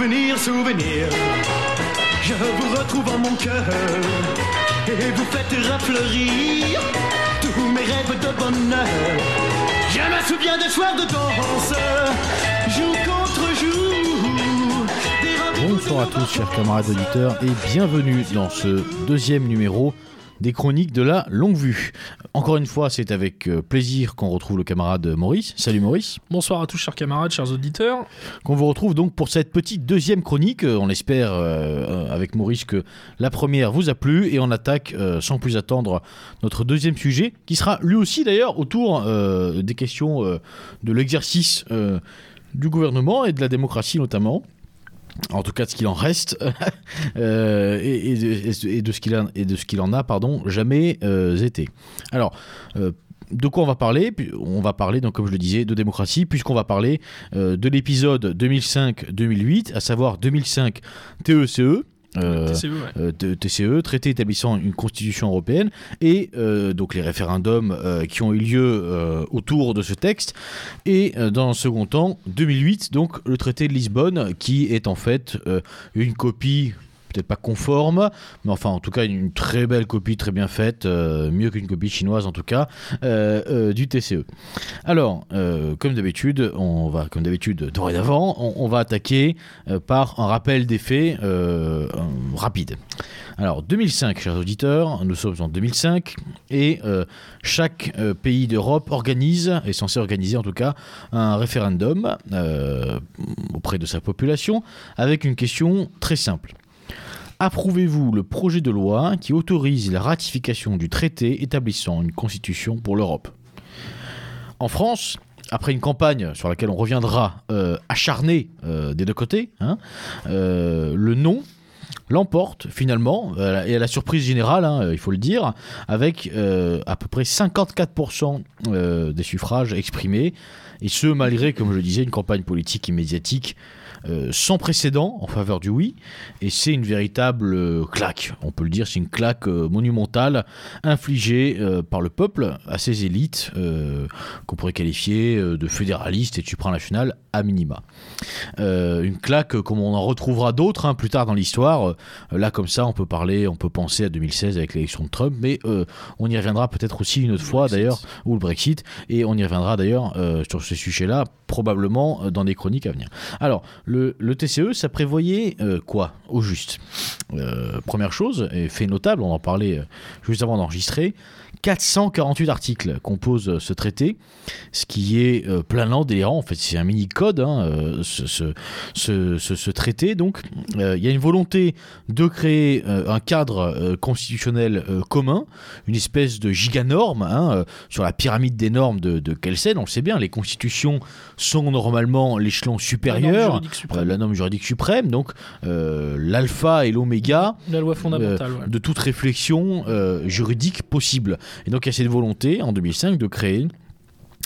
Souvenir, souvenir, je vous retrouve en mon cœur et vous faites refleurir tous mes rêves de bonheur. Je me souviens des soirs de danse, jour contre jour. Bonsoir à tous, chers camarades auditeurs, et bienvenue dans ce deuxième numéro des chroniques de la longue vue. Encore une fois, c'est avec euh, plaisir qu'on retrouve le camarade Maurice. Salut Maurice. Bonsoir à tous, chers camarades, chers auditeurs. Qu'on vous retrouve donc pour cette petite deuxième chronique. Euh, On espère euh, avec Maurice que la première vous a plu et on attaque euh, sans plus attendre notre deuxième sujet qui sera lui aussi d'ailleurs autour euh, des questions de l'exercice du gouvernement et de la démocratie notamment. En tout cas, de ce qu'il en reste et, de, ce qu'il en, a, pardon, jamais euh, été. Alors, euh, de quoi on va parler? On va parler, donc, comme je le disais, de démocratie, puisqu'on va parler euh, de l'épisode 2005-2008, à savoir 2005 TECE. Euh, TCE, ouais. euh, de TCE, traité établissant une constitution européenne, et euh, donc les référendums euh, qui ont eu lieu autour de ce texte, et dans un second temps, 2008, donc le traité de Lisbonne, qui est en fait une copie peut-être pas conforme, mais enfin en tout cas une, très belle copie, très bien faite, euh, mieux qu'une copie chinoise en tout cas, euh, euh, du TCE. Alors, comme d'habitude, on va, comme d'habitude, dorénavant, on, va attaquer par un rappel des faits rapide. Alors, 2005, chers auditeurs, nous sommes en 2005 et chaque pays d'Europe organise, est censé organiser en tout cas, un référendum auprès de sa population avec une question très simple. Approuvez-vous le projet de loi qui autorise la ratification du traité établissant une constitution pour l'Europe? En France, après une campagne sur laquelle on reviendra euh, acharnée euh, des deux côtés, hein, euh, le non l'emporte finalement, euh, et à la surprise générale, hein, il faut le dire, avec euh, à peu près 54% euh, des suffrages exprimés, et ce malgré, comme je le disais, une campagne politique et médiatique sans précédent en faveur du oui, et c'est une véritable euh, claque, on peut le dire, c'est une claque euh, monumentale infligée euh, par le peuple à ses élites, euh, qu'on pourrait qualifier euh, de fédéralistes et de supranationales à minima. Euh, une claque euh, comme on en retrouvera d'autres hein, plus tard dans l'histoire. Euh, là, comme ça, on peut parler, on peut penser à 2016 avec l'élection de Trump, mais euh, on y reviendra peut-être aussi une autre fois d'ailleurs, ou le Brexit, et on y reviendra d'ailleurs euh, sur ce sujet-là, probablement euh, dans des chroniques à venir. Alors, le, TCE, ça prévoyait euh, quoi, au juste. Euh, Première chose, et fait notable, on en parlait euh, juste avant d'enregistrer, 448 articles composent euh, ce traité, ce qui est euh, planant, délirant. En fait, c'est un mini-code, hein, euh, ce, ce, ce, ce- traité. Donc, euh, il y a une volonté de créer un cadre constitutionnel commun, une espèce de giganorme hein, sur la pyramide des normes de, de Kelsen. On le sait bien, les constitutions sont normalement l'échelon La norme supérieur, la norme juridique suprême, donc l'alpha et l'oméga La loi fondamentale, ouais. de toute réflexion juridique possible. Et donc il y a cette volonté en 2005 de créer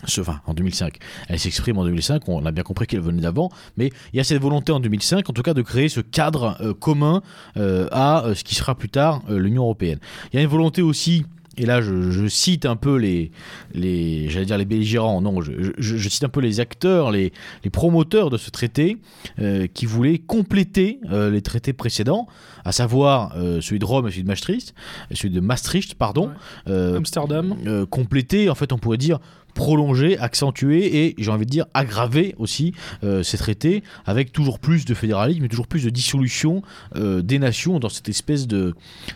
ce, enfin, en 2005, elle s'exprime en 2005, on a bien compris qu'elle venait d'avant, mais il y a cette volonté en 2005, en tout cas, de créer ce cadre euh, commun euh, à euh, ce qui sera plus tard l'Union européenne. Il y a une volonté aussi, et là je, je cite un peu les, les j'allais dire les belligérants, non, je, je- je cite un peu les acteurs, les, les promoteurs de ce traité, euh, qui voulaient compléter euh, les traités précédents, à savoir euh, celui de Rome et celui de Maastricht, celui de Maastricht, pardon, Ouais. Amsterdam. compléter, en fait, on pourrait dire prolonger, accentuer et j'ai envie de dire aggraver aussi euh, ces traités avec toujours plus de fédéralisme et toujours plus de dissolution euh, des nations dans cette espèce de,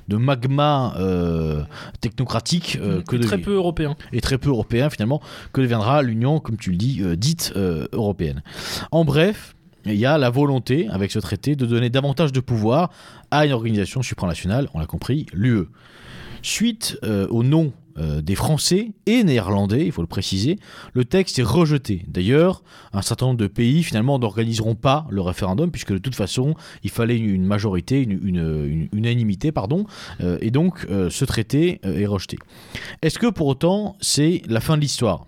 de magma euh, technocratique que et très peu européen. et très peu européen finalement que deviendra l'Union, comme tu le dis, dite européenne. En bref, il y a la volonté, avec ce traité, de donner davantage de pouvoir à une organisation supranationale, on l'a compris, l'UE. Suite euh, au nom euh, des Français et Néerlandais, il faut le préciser, le texte est rejeté. D'ailleurs, un certain nombre de pays finalement n'organiseront pas le référendum puisque de toute façon, il fallait une majorité, une, unanimité, pardon, euh, et donc euh, ce traité est rejeté. Est-ce que pour autant c'est la fin de l'histoire?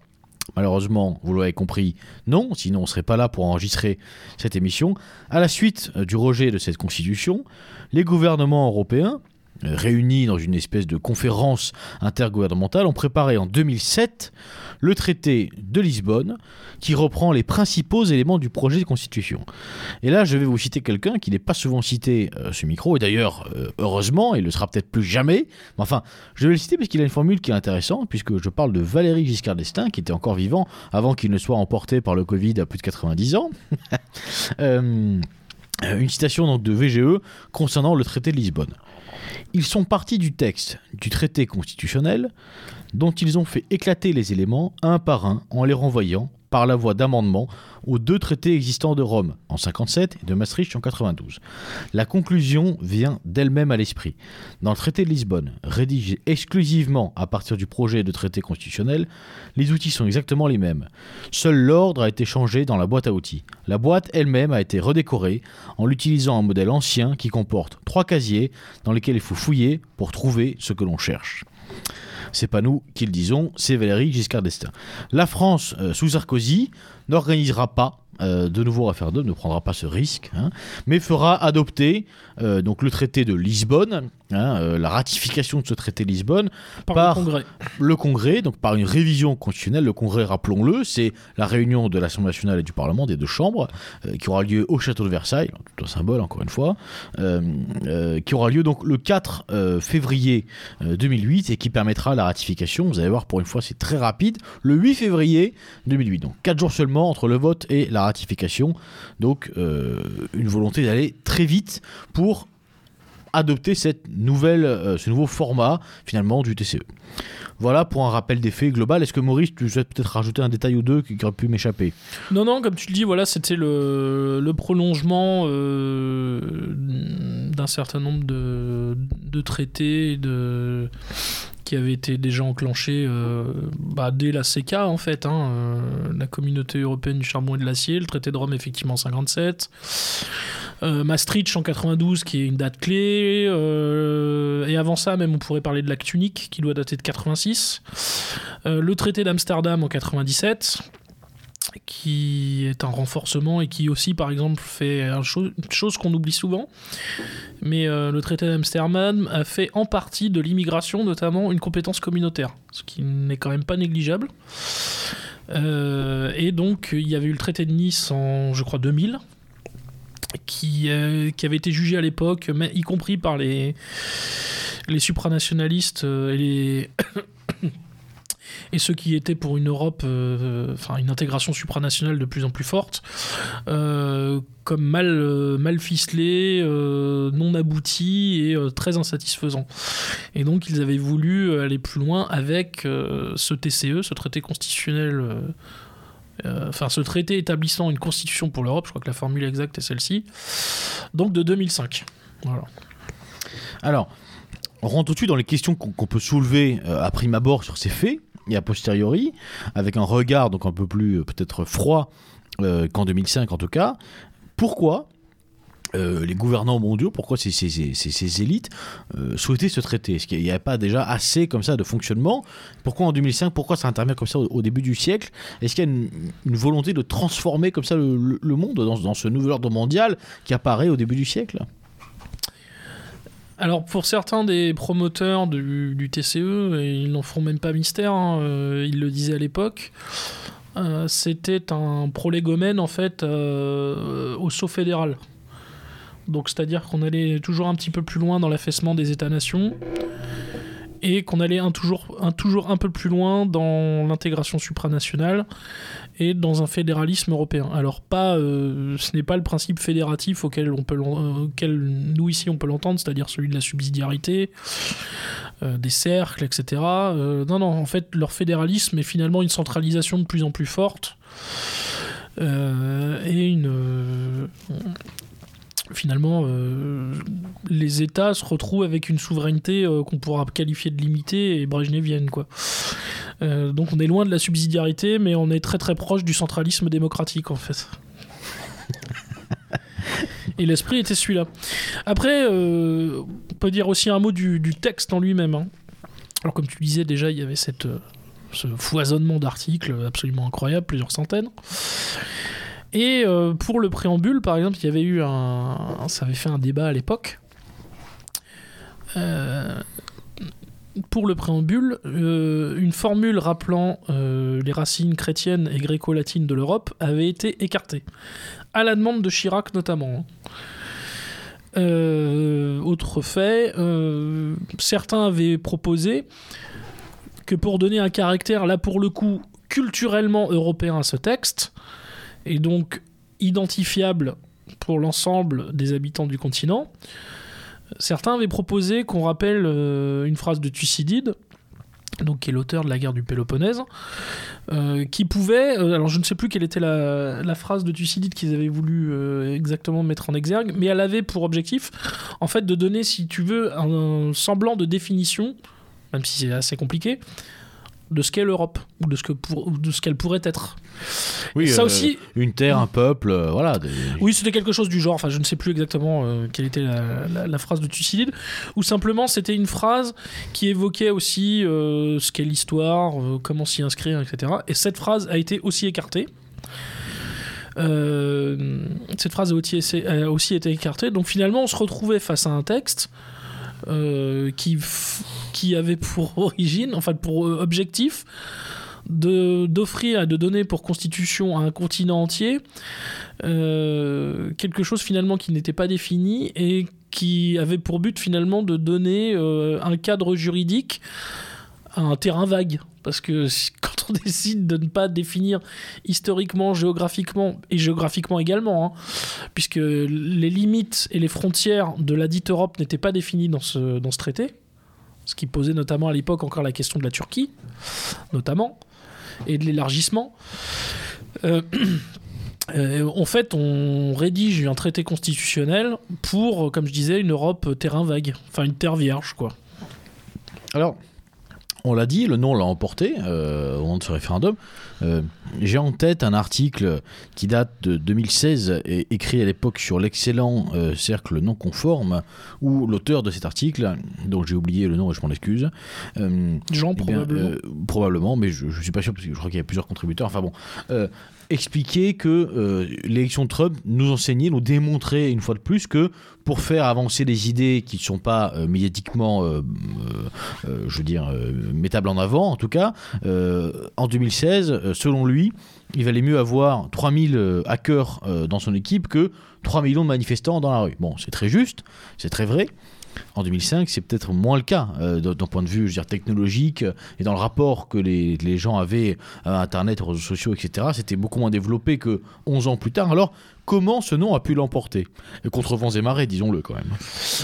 Malheureusement, vous l'avez compris, non, sinon on ne serait pas là pour enregistrer cette émission. À la suite du rejet de cette constitution, les gouvernements européens réunis dans une espèce de conférence intergouvernementale, ont préparé en 2007 le traité de Lisbonne qui reprend les principaux éléments du projet de constitution. Et là, je vais vous citer quelqu'un qui n'est pas souvent cité euh, ce micro, et d'ailleurs, euh, heureusement, il ne le sera peut-être plus jamais. Mais enfin, je vais le citer parce qu'il a une formule qui est intéressante, puisque je parle de Valéry Giscard d'Estaing, qui était encore vivant avant qu'il ne soit emporté par le Covid à plus de 90 ans. Euh, une citation donc de VGE concernant le traité de Lisbonne. Ils sont partis du texte du traité constitutionnel dont ils ont fait éclater les éléments un par un en les renvoyant par la voie d'amendement aux deux traités existants de Rome en 57 et de Maastricht en 92. La conclusion vient d'elle-même à l'esprit. Dans le traité de Lisbonne, rédigé exclusivement à partir du projet de traité constitutionnel, les outils sont exactement les mêmes. Seul l'ordre a été changé dans la boîte à outils. La boîte elle-même a été redécorée en utilisant un modèle ancien qui comporte trois casiers dans lesquels il faut fouiller pour trouver ce que l'on cherche. C'est pas nous qui le disons, c'est Valéry Giscard d'Estaing. La France, euh, sous Sarkozy, n'organisera pas euh, de nouveau référendum, ne prendra pas ce risque, hein, mais fera adopter euh, donc le traité de Lisbonne, hein, euh, la ratification de ce traité de Lisbonne par, le, congrès. le Congrès, donc par une révision constitutionnelle. Le Congrès, rappelons-le, c'est la réunion de l'Assemblée nationale et du Parlement, des deux chambres, qui aura lieu au château de Versailles, tout un symbole encore une fois, qui aura lieu donc le 4 février 2008 et qui permettra la ratification. Vous allez voir, pour une fois, c'est très rapide, le 8 février 2008. Donc 4 jours seulement entre le vote et la ratification. Donc euh, une volonté d'aller très vite pour adopter cette nouvelle, euh, ce nouveau format finalement du TCE. Voilà pour un rappel des faits global. Est-ce que Maurice, tu souhaites peut-être rajouter un détail ou deux qui aurait pu m'échapper? Non, non, comme tu le dis, voilà, c'était le, prolongement euh, d'un certain nombre de, traités de, qui avait été déjà enclenché euh, bah, dès la CK en fait, hein, la communauté européenne du charbon et de l'acier, le traité de Rome effectivement en 57, euh, Maastricht en 92 qui est une date clé, et avant ça même on pourrait parler de l'acte unique qui doit dater de 86, le traité d'Amsterdam en 97 qui est un renforcement et qui aussi, par exemple, fait une chose qu'on oublie souvent. Mais euh, le traité d'Amsterdam a fait en partie de l'immigration, notamment, une compétence communautaire, ce qui n'est quand même pas négligeable. Euh, et donc, il y avait eu le traité de Nice en, je crois, 2000, qui, euh, qui avait été jugé à l'époque, y compris par les, supranationalistes et les et ceux qui étaient pour une Europe, euh, une intégration supranationale de plus en plus forte, euh, comme euh, mal ficelé, non abouti et très insatisfaisant. Et donc ils avaient voulu aller plus loin avec ce TCE, ce traité constitutionnel. Enfin, ce traité établissant une constitution pour l'Europe, je crois que la formule exacte est celle-ci, donc de 2005. Voilà. Alors, on rentre tout de suite dans les questions qu'on peut soulever à prime abord sur ces faits et a posteriori, avec un regard donc un peu plus euh, peut-être froid euh, qu'en 2005 en tout cas. Pourquoi euh, les gouvernants mondiaux, pourquoi ces, élites souhaitaient ce traité Est-ce qu'il n'y avait pas déjà assez comme ça de fonctionnement? Pourquoi en 2005 Pourquoi ça intervient comme ça au, début du siècle? Est-ce qu'il y a une, volonté de transformer comme ça le, monde dans, ce nouvel ordre mondial qui apparaît au début du siècle? Alors pour certains des promoteurs du, TCE, ils n'en font même pas mystère, hein, euh, ils le disaient à l'époque, euh, c'était un prolégomène en fait euh, au saut fédéral. Donc c'est-à-dire qu'on allait toujours un petit peu plus loin dans l'affaissement des États-nations et qu'on allait un toujours, un toujours un peu plus loin dans l'intégration supranationale et dans un fédéralisme européen. Alors pas, euh, ce n'est pas le principe fédératif auquel, on peut auquel nous ici on peut l'entendre, c'est-à-dire celui de la subsidiarité, euh, des cercles, etc. Euh, non, non, en fait leur fédéralisme est finalement une centralisation de plus en plus forte et une finalement, euh, les États se retrouvent avec une souveraineté euh, qu'on pourra qualifier de limitée et brejnevienne. Quoi. Euh, donc on est loin de la subsidiarité, mais on est très très proche du centralisme démocratique en fait. et l'esprit était celui-là. Après, on peut dire aussi un mot du, texte en lui-même. Hein. Alors comme tu disais déjà, il y avait cette, ce foisonnement d'articles absolument incroyable, plusieurs centaines. Et euh, pour le préambule, par exemple, il y avait eu un. Ça avait fait un débat à l'époque. euh, pour le préambule, euh, une formule rappelant les racines chrétiennes et gréco-latines de l'Europe avait été écartée, à la demande de Chirac notamment. Euh, autre fait, certains avaient proposé que pour donner un caractère, là pour le coup, culturellement européen à ce texte, et donc identifiable pour l'ensemble des habitants du continent, certains avaient proposé qu'on rappelle euh, une phrase de Thucydide, donc qui est l'auteur de la guerre du Péloponnèse, euh, qui pouvait, euh, alors je ne sais plus quelle était la, phrase de Thucydide qu'ils avaient voulu exactement mettre en exergue, mais elle avait pour objectif, en fait, de donner, si tu veux, un, semblant de définition, même si c'est assez compliqué, de ce qu'est l'Europe ou de ce que pour, de ce qu'elle pourrait être. Oui, ça euh, aussi, Une terre, un peuple, euh, voilà. des- oui, c'était quelque chose du genre, enfin je ne sais plus exactement euh, quelle était la, la- la phrase de Thucydide, ou simplement c'était une phrase qui évoquait aussi ce qu'est l'histoire, comment s'y inscrire, etc. Et cette phrase a été aussi écartée. Cette phrase a aussi, a aussi été écartée, donc finalement on se retrouvait face à un texte euh, qui, qui avait pour origine, enfin pour euh, objectif, d'offrir et de donner pour constitution à un continent entier euh, quelque chose finalement qui n'était pas défini et qui avait pour but finalement de donner un cadre juridique à un terrain vague. Parce que quand on décide de ne pas définir historiquement, géographiquement, et géographiquement également, hein, puisque les limites et les frontières de la dite Europe n'étaient pas définies dans ce, dans ce traité, ce qui posait notamment à l'époque encore la question de la Turquie, notamment, et de l'élargissement. Euh, euh, en fait, on rédige un traité constitutionnel pour, comme je disais, une Europe terrain vague, enfin une terre vierge, quoi. Alors, on l'a dit, le nom l'a emporté euh, au moment de ce référendum. Euh, J'ai en tête un article qui date de 2016 et écrit à l'époque sur l'excellent euh, cercle non conforme, où l'auteur de cet article, dont j'ai oublié le nom et je m'en excuse, Jean, eh bien, probablement. probablement, mais je, je suis pas sûr parce que je crois qu'il y a plusieurs contributeurs. Enfin bon, expliquer que euh, l'élection Trump nous enseignait, nous démontrait une fois de plus que pour faire avancer des idées qui ne sont pas euh, médiatiquement, euh, je veux dire, mettables en avant, en tout cas, en 2016, euh, selon lui, il valait mieux avoir 3000 euh, hackers dans son équipe que 3 millions de manifestants dans la rue. Bon, c'est très juste, c'est très vrai. En 2005, c'est peut-être moins le cas euh, d'un point de vue je veux technologique euh, et dans le rapport que les, gens avaient à Internet, aux réseaux sociaux, etc. C'était beaucoup moins développé que 11 ans plus tard. Alors, comment ce nom a pu l'emporter? Contre vents et marées, disons-le quand même.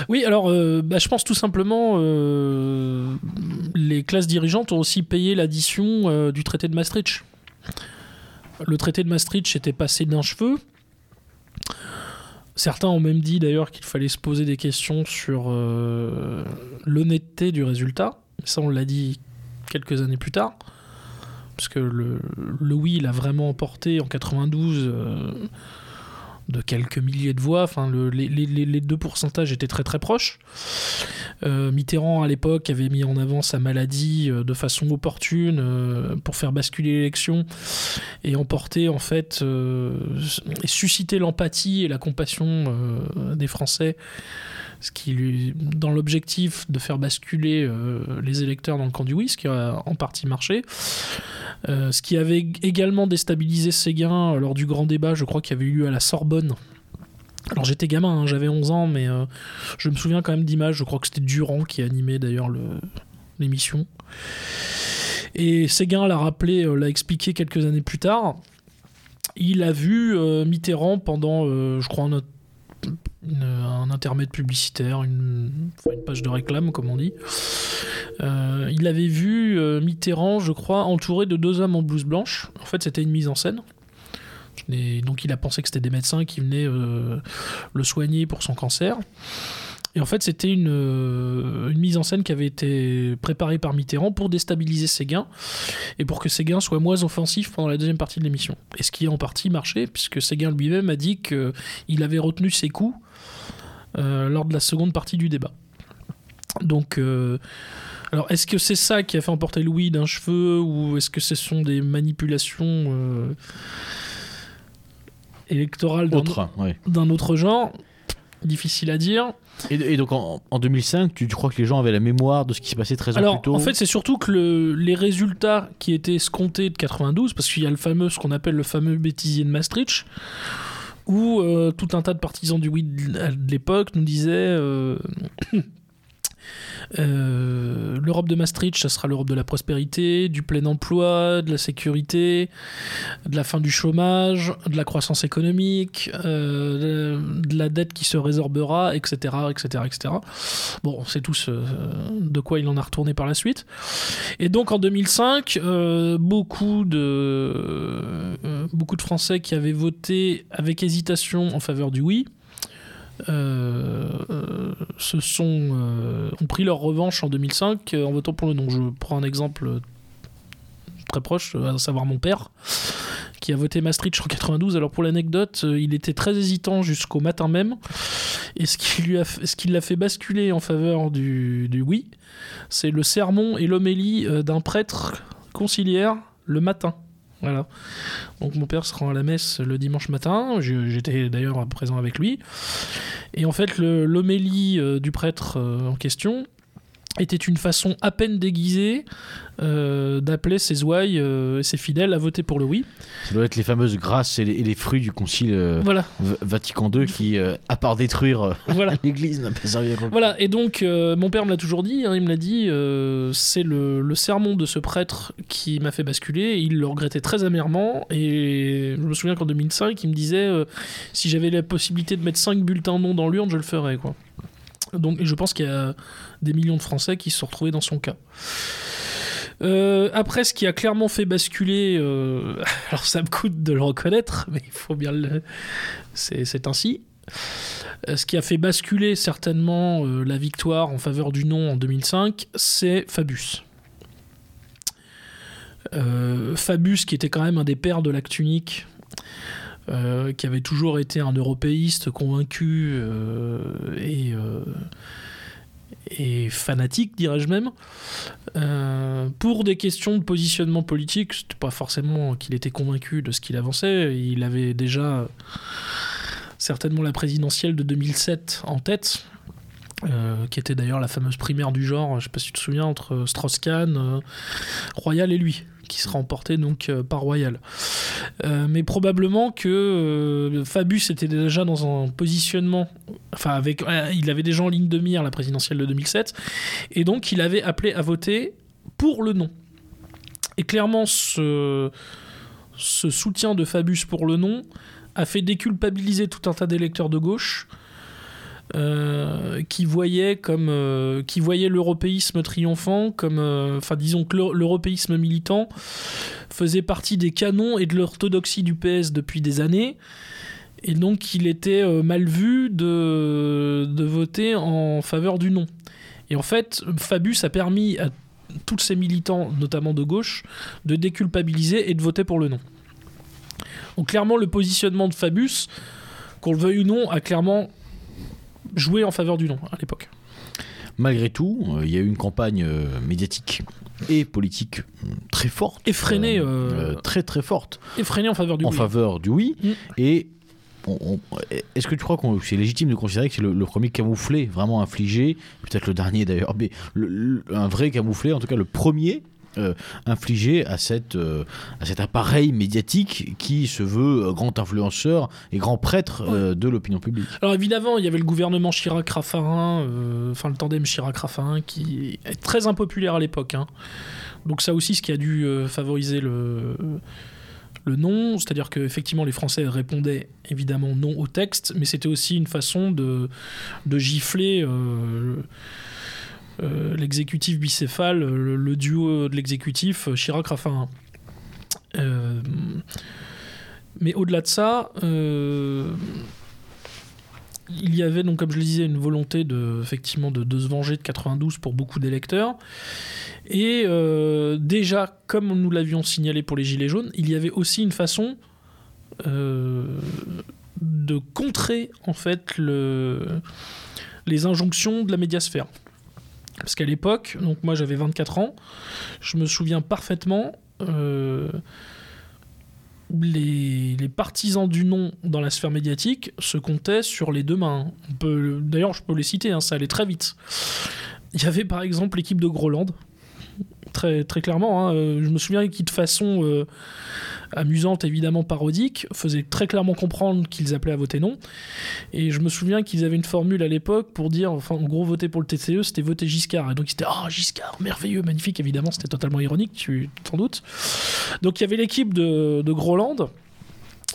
Oui, alors euh, bah, je pense tout simplement euh, les classes dirigeantes ont aussi payé l'addition du traité de Maastricht. Le traité de Maastricht était passé d'un cheveu. Certains ont même dit d'ailleurs qu'il fallait se poser des questions sur euh, l'honnêteté du résultat. Ça, on l'a dit quelques années plus tard. Parce que le, le oui, il a vraiment emporté en 92 euh, de quelques milliers de voix. Enfin, le- les, deux pourcentages étaient très très proches. Euh, Mitterrand, à l'époque, avait mis en avant sa maladie euh, de façon opportune euh, pour faire basculer l'élection et emporter, en fait, et susciter l'empathie et la compassion des Français. Ce qui lui, dans l'objectif de faire basculer euh, les électeurs dans le camp du oui, ce qui a en partie marché. Euh, ce qui avait également déstabilisé Séguin lors du grand débat, je crois, qui avait eu lieu à la Sorbonne. Alors j'étais gamin, hein, j'avais 11 ans, mais euh, je me souviens quand même d'images. Je crois que c'était Durand qui animait d'ailleurs le- l'émission. Et Séguin l'a rappelé, l'a expliqué quelques années plus tard. Il a vu Mitterrand pendant, je crois, un, un intermède publicitaire, une, page de réclame, comme on dit. Euh, il avait vu euh, Mitterrand, je crois, entouré de deux hommes en blouse blanche. En fait, c'était une mise en scène. Donc, il a pensé que c'était des médecins qui venaient euh, le soigner pour son cancer. Et en fait, c'était une, une mise en scène qui avait été préparée par Mitterrand pour déstabiliser Séguin et pour que Séguin soit moins offensif pendant la deuxième partie de l'émission. Et ce qui a en partie marché, puisque Séguin lui-même a dit qu'il avait retenu ses coups lors de la seconde partie du débat. Donc, euh, alors est-ce que c'est ça qui a fait emporter Louis d'un cheveu ou est-ce que ce sont des manipulations euh, électorales d'un Autre, ouais. d'un autre genre? Difficile à dire. Et, et donc en, en 2005, tu, tu crois que les gens avaient la mémoire de ce qui s'est passé 13 ans Alors, plus tôt? en fait, c'est surtout que le- les résultats qui étaient escomptés de 92, parce qu'il y a le fameux, ce qu'on appelle le fameux bêtisier de Maastricht, où euh, tout un tas de partisans du oui de l'époque nous disaient euh, euh, l'Europe de Maastricht, ça sera l'Europe de la prospérité, du plein emploi, de la sécurité, de la fin du chômage, de la croissance économique, euh, de la dette qui se résorbera, etc., etc., etc. Bon, c'est tout ce, de quoi il en a retourné par la suite. Et donc en 2005, euh, beaucoup, de, euh, beaucoup de Français qui avaient voté avec hésitation en faveur du oui euh, euh, se sont, euh, ont pris leur revanche en 2005 euh, en votant pour le non. Je prends un exemple très proche, à savoir mon père qui a voté Maastricht en 92. Alors pour l'anecdote, il était très hésitant jusqu'au matin même. Et ce qui lui a l'a fait basculer en faveur du, du oui, c'est le sermon et l'homélie d'un prêtre conciliaire le matin. Voilà. Donc mon père se rend à la messe le dimanche matin. J'étais d'ailleurs présent avec lui. Et en fait, l'homélie euh, du prêtre euh, en question était une façon à peine déguisée euh, d'appeler ses ouailles euh, et ses fidèles à voter pour le oui. Ça doit être les fameuses grâces et les, et les fruits du concile euh, Voilà, Vatican II qui, euh, à part détruire voilà. l'église, n'a pas servi à quoi. Voilà, et donc mon père me l'a toujours dit, hein, il me l'a dit, c'est le, le sermon de ce prêtre qui m'a fait basculer, il le regrettait très amèrement, et je me souviens qu'en 2005, il me disait, si j'avais la possibilité de mettre 5 bulletins non dans l'urne, je le ferais. Quoi. Donc, et je pense qu'il y a des millions de Français qui se sont retrouvés dans son cas. Euh, après, ce qui a clairement fait basculer, euh, alors ça me coûte de le reconnaître, mais il faut bien le. C'est ainsi. Euh, Ce qui a fait basculer certainement la victoire en faveur du non en 2005, c'est Fabius. Fabius, qui était quand même un des pères de l'acte unique, qui avait toujours été un européiste convaincu et, et fanatique, dirais-je même, euh, pour des questions de positionnement politique, c'était pas forcément qu'il était convaincu de ce qu'il avançait, il avait déjà certainement la présidentielle de 2007 en tête, euh, qui était d'ailleurs la fameuse primaire du genre, je sais pas si tu te souviens, entre Strauss-Kahn, euh, Royal et lui, qui sera emporté donc euh, par Royal. Euh, mais probablement que euh, Fabius était déjà dans un positionnement, enfin avec, il avait déjà en ligne de mire la présidentielle de 2007, et donc il avait appelé à voter pour le non. Et clairement, ce, ce soutien de Fabius pour le non a fait déculpabiliser tout un tas d'électeurs de gauche euh, qui voyaient comme euh, qui voyaient l'européisme triomphant comme euh, enfin disons que l'eu- l'européisme militant faisait partie des canons et de l'orthodoxie du PS depuis des années. Et donc il était mal vu de, de voter en faveur du non. Et en fait Fabius a permis à tous ces militants notamment de gauche de déculpabiliser et de voter pour le non. Donc clairement, le positionnement de Fabius, qu'on le veuille ou non, a clairement joué en faveur du non à l'époque. Malgré tout, euh, il y a eu une campagne euh, médiatique et politique euh, très forte. Effrénée, euh, très très forte. Effréné en faveur du en oui. faveur du oui. Mm. Et on- est-ce que tu crois que c'est légitime de considérer que c'est le, le premier camouflé vraiment infligé, peut-être le dernier d'ailleurs, mais le- le- un vrai camouflé, en tout cas le premier euh, infligé à, cette, euh, à cet appareil médiatique qui se veut euh, grand influenceur et grand prêtre euh, de l'opinion publique Alors évidemment, il y avait le gouvernement Chirac-Raffarin, enfin le tandem Chirac-Raffarin, qui est très impopulaire à l'époque. hein. Donc ça aussi, ce qui a dû favoriser le, le non, c'est-à-dire qu'effectivement les Français répondaient évidemment non au texte, mais c'était aussi une façon de, de gifler euh, euh, l'exécutif bicéphale, le, duo de l'exécutif euh, Chirac-Raffarin. Euh, mais au-delà de ça, il y avait donc, comme je le disais, une volonté de, effectivement, de, de se venger de 92 pour beaucoup d'électeurs. Et déjà, comme nous l'avions signalé pour les Gilets jaunes, il y avait aussi une façon de contrer en fait le, les injonctions de la médiasphère. Parce qu'à l'époque, donc moi j'avais 24 ans, je me souviens parfaitement euh, les, partisans du non dans la sphère médiatique se comptaient sur les deux mains. D'ailleurs, je peux les citer, hein, ça allait très vite. Il y avait par exemple l'équipe de Groland. Très, très clairement, hein, euh, je me souviens qui de façon euh, amusante, évidemment parodique, faisait très clairement comprendre qu'ils appelaient à voter non. Et je me souviens qu'ils avaient une formule à l'époque pour dire, enfin en gros voter pour le TCE, c'était voter Giscard. Et donc c'était ah Giscard, merveilleux, magnifique. Évidemment, c'était totalement ironique, tu t'en doutes. Donc il y avait l'équipe de, de Groland.